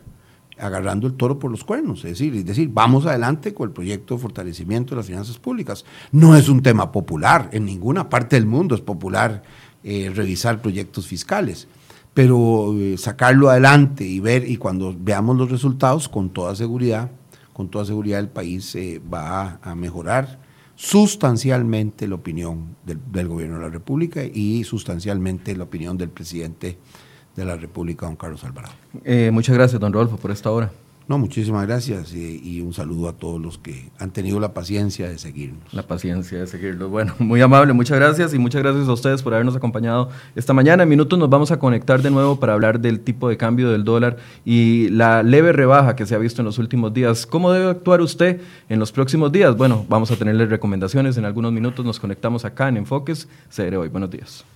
agarrando el toro por los cuernos, es decir, es decir, vamos adelante con el proyecto de fortalecimiento de las finanzas públicas. No es un tema popular, en ninguna parte del mundo es popular revisar proyectos fiscales, pero sacarlo adelante y ver, y cuando veamos los resultados, con toda seguridad, con toda seguridad el país eh, va a, mejorar sustancialmente la opinión del, gobierno de la República y sustancialmente la opinión del presidente de la República, don Carlos Alvarado. Eh, muchas gracias, don Rodolfo, por esta hora. No, muchísimas gracias y, un saludo a todos los que han tenido la paciencia de seguirnos. La paciencia de seguirnos. Bueno, muy amable, muchas gracias y muchas gracias a ustedes por habernos acompañado esta mañana. En minutos nos vamos a conectar de nuevo para hablar del tipo de cambio del dólar y la leve rebaja que se ha visto en los últimos días. ¿Cómo debe actuar usted en los próximos días? Bueno, vamos a tenerle recomendaciones. En algunos minutos nos conectamos acá en Enfoques. Seré hoy. Buenos días.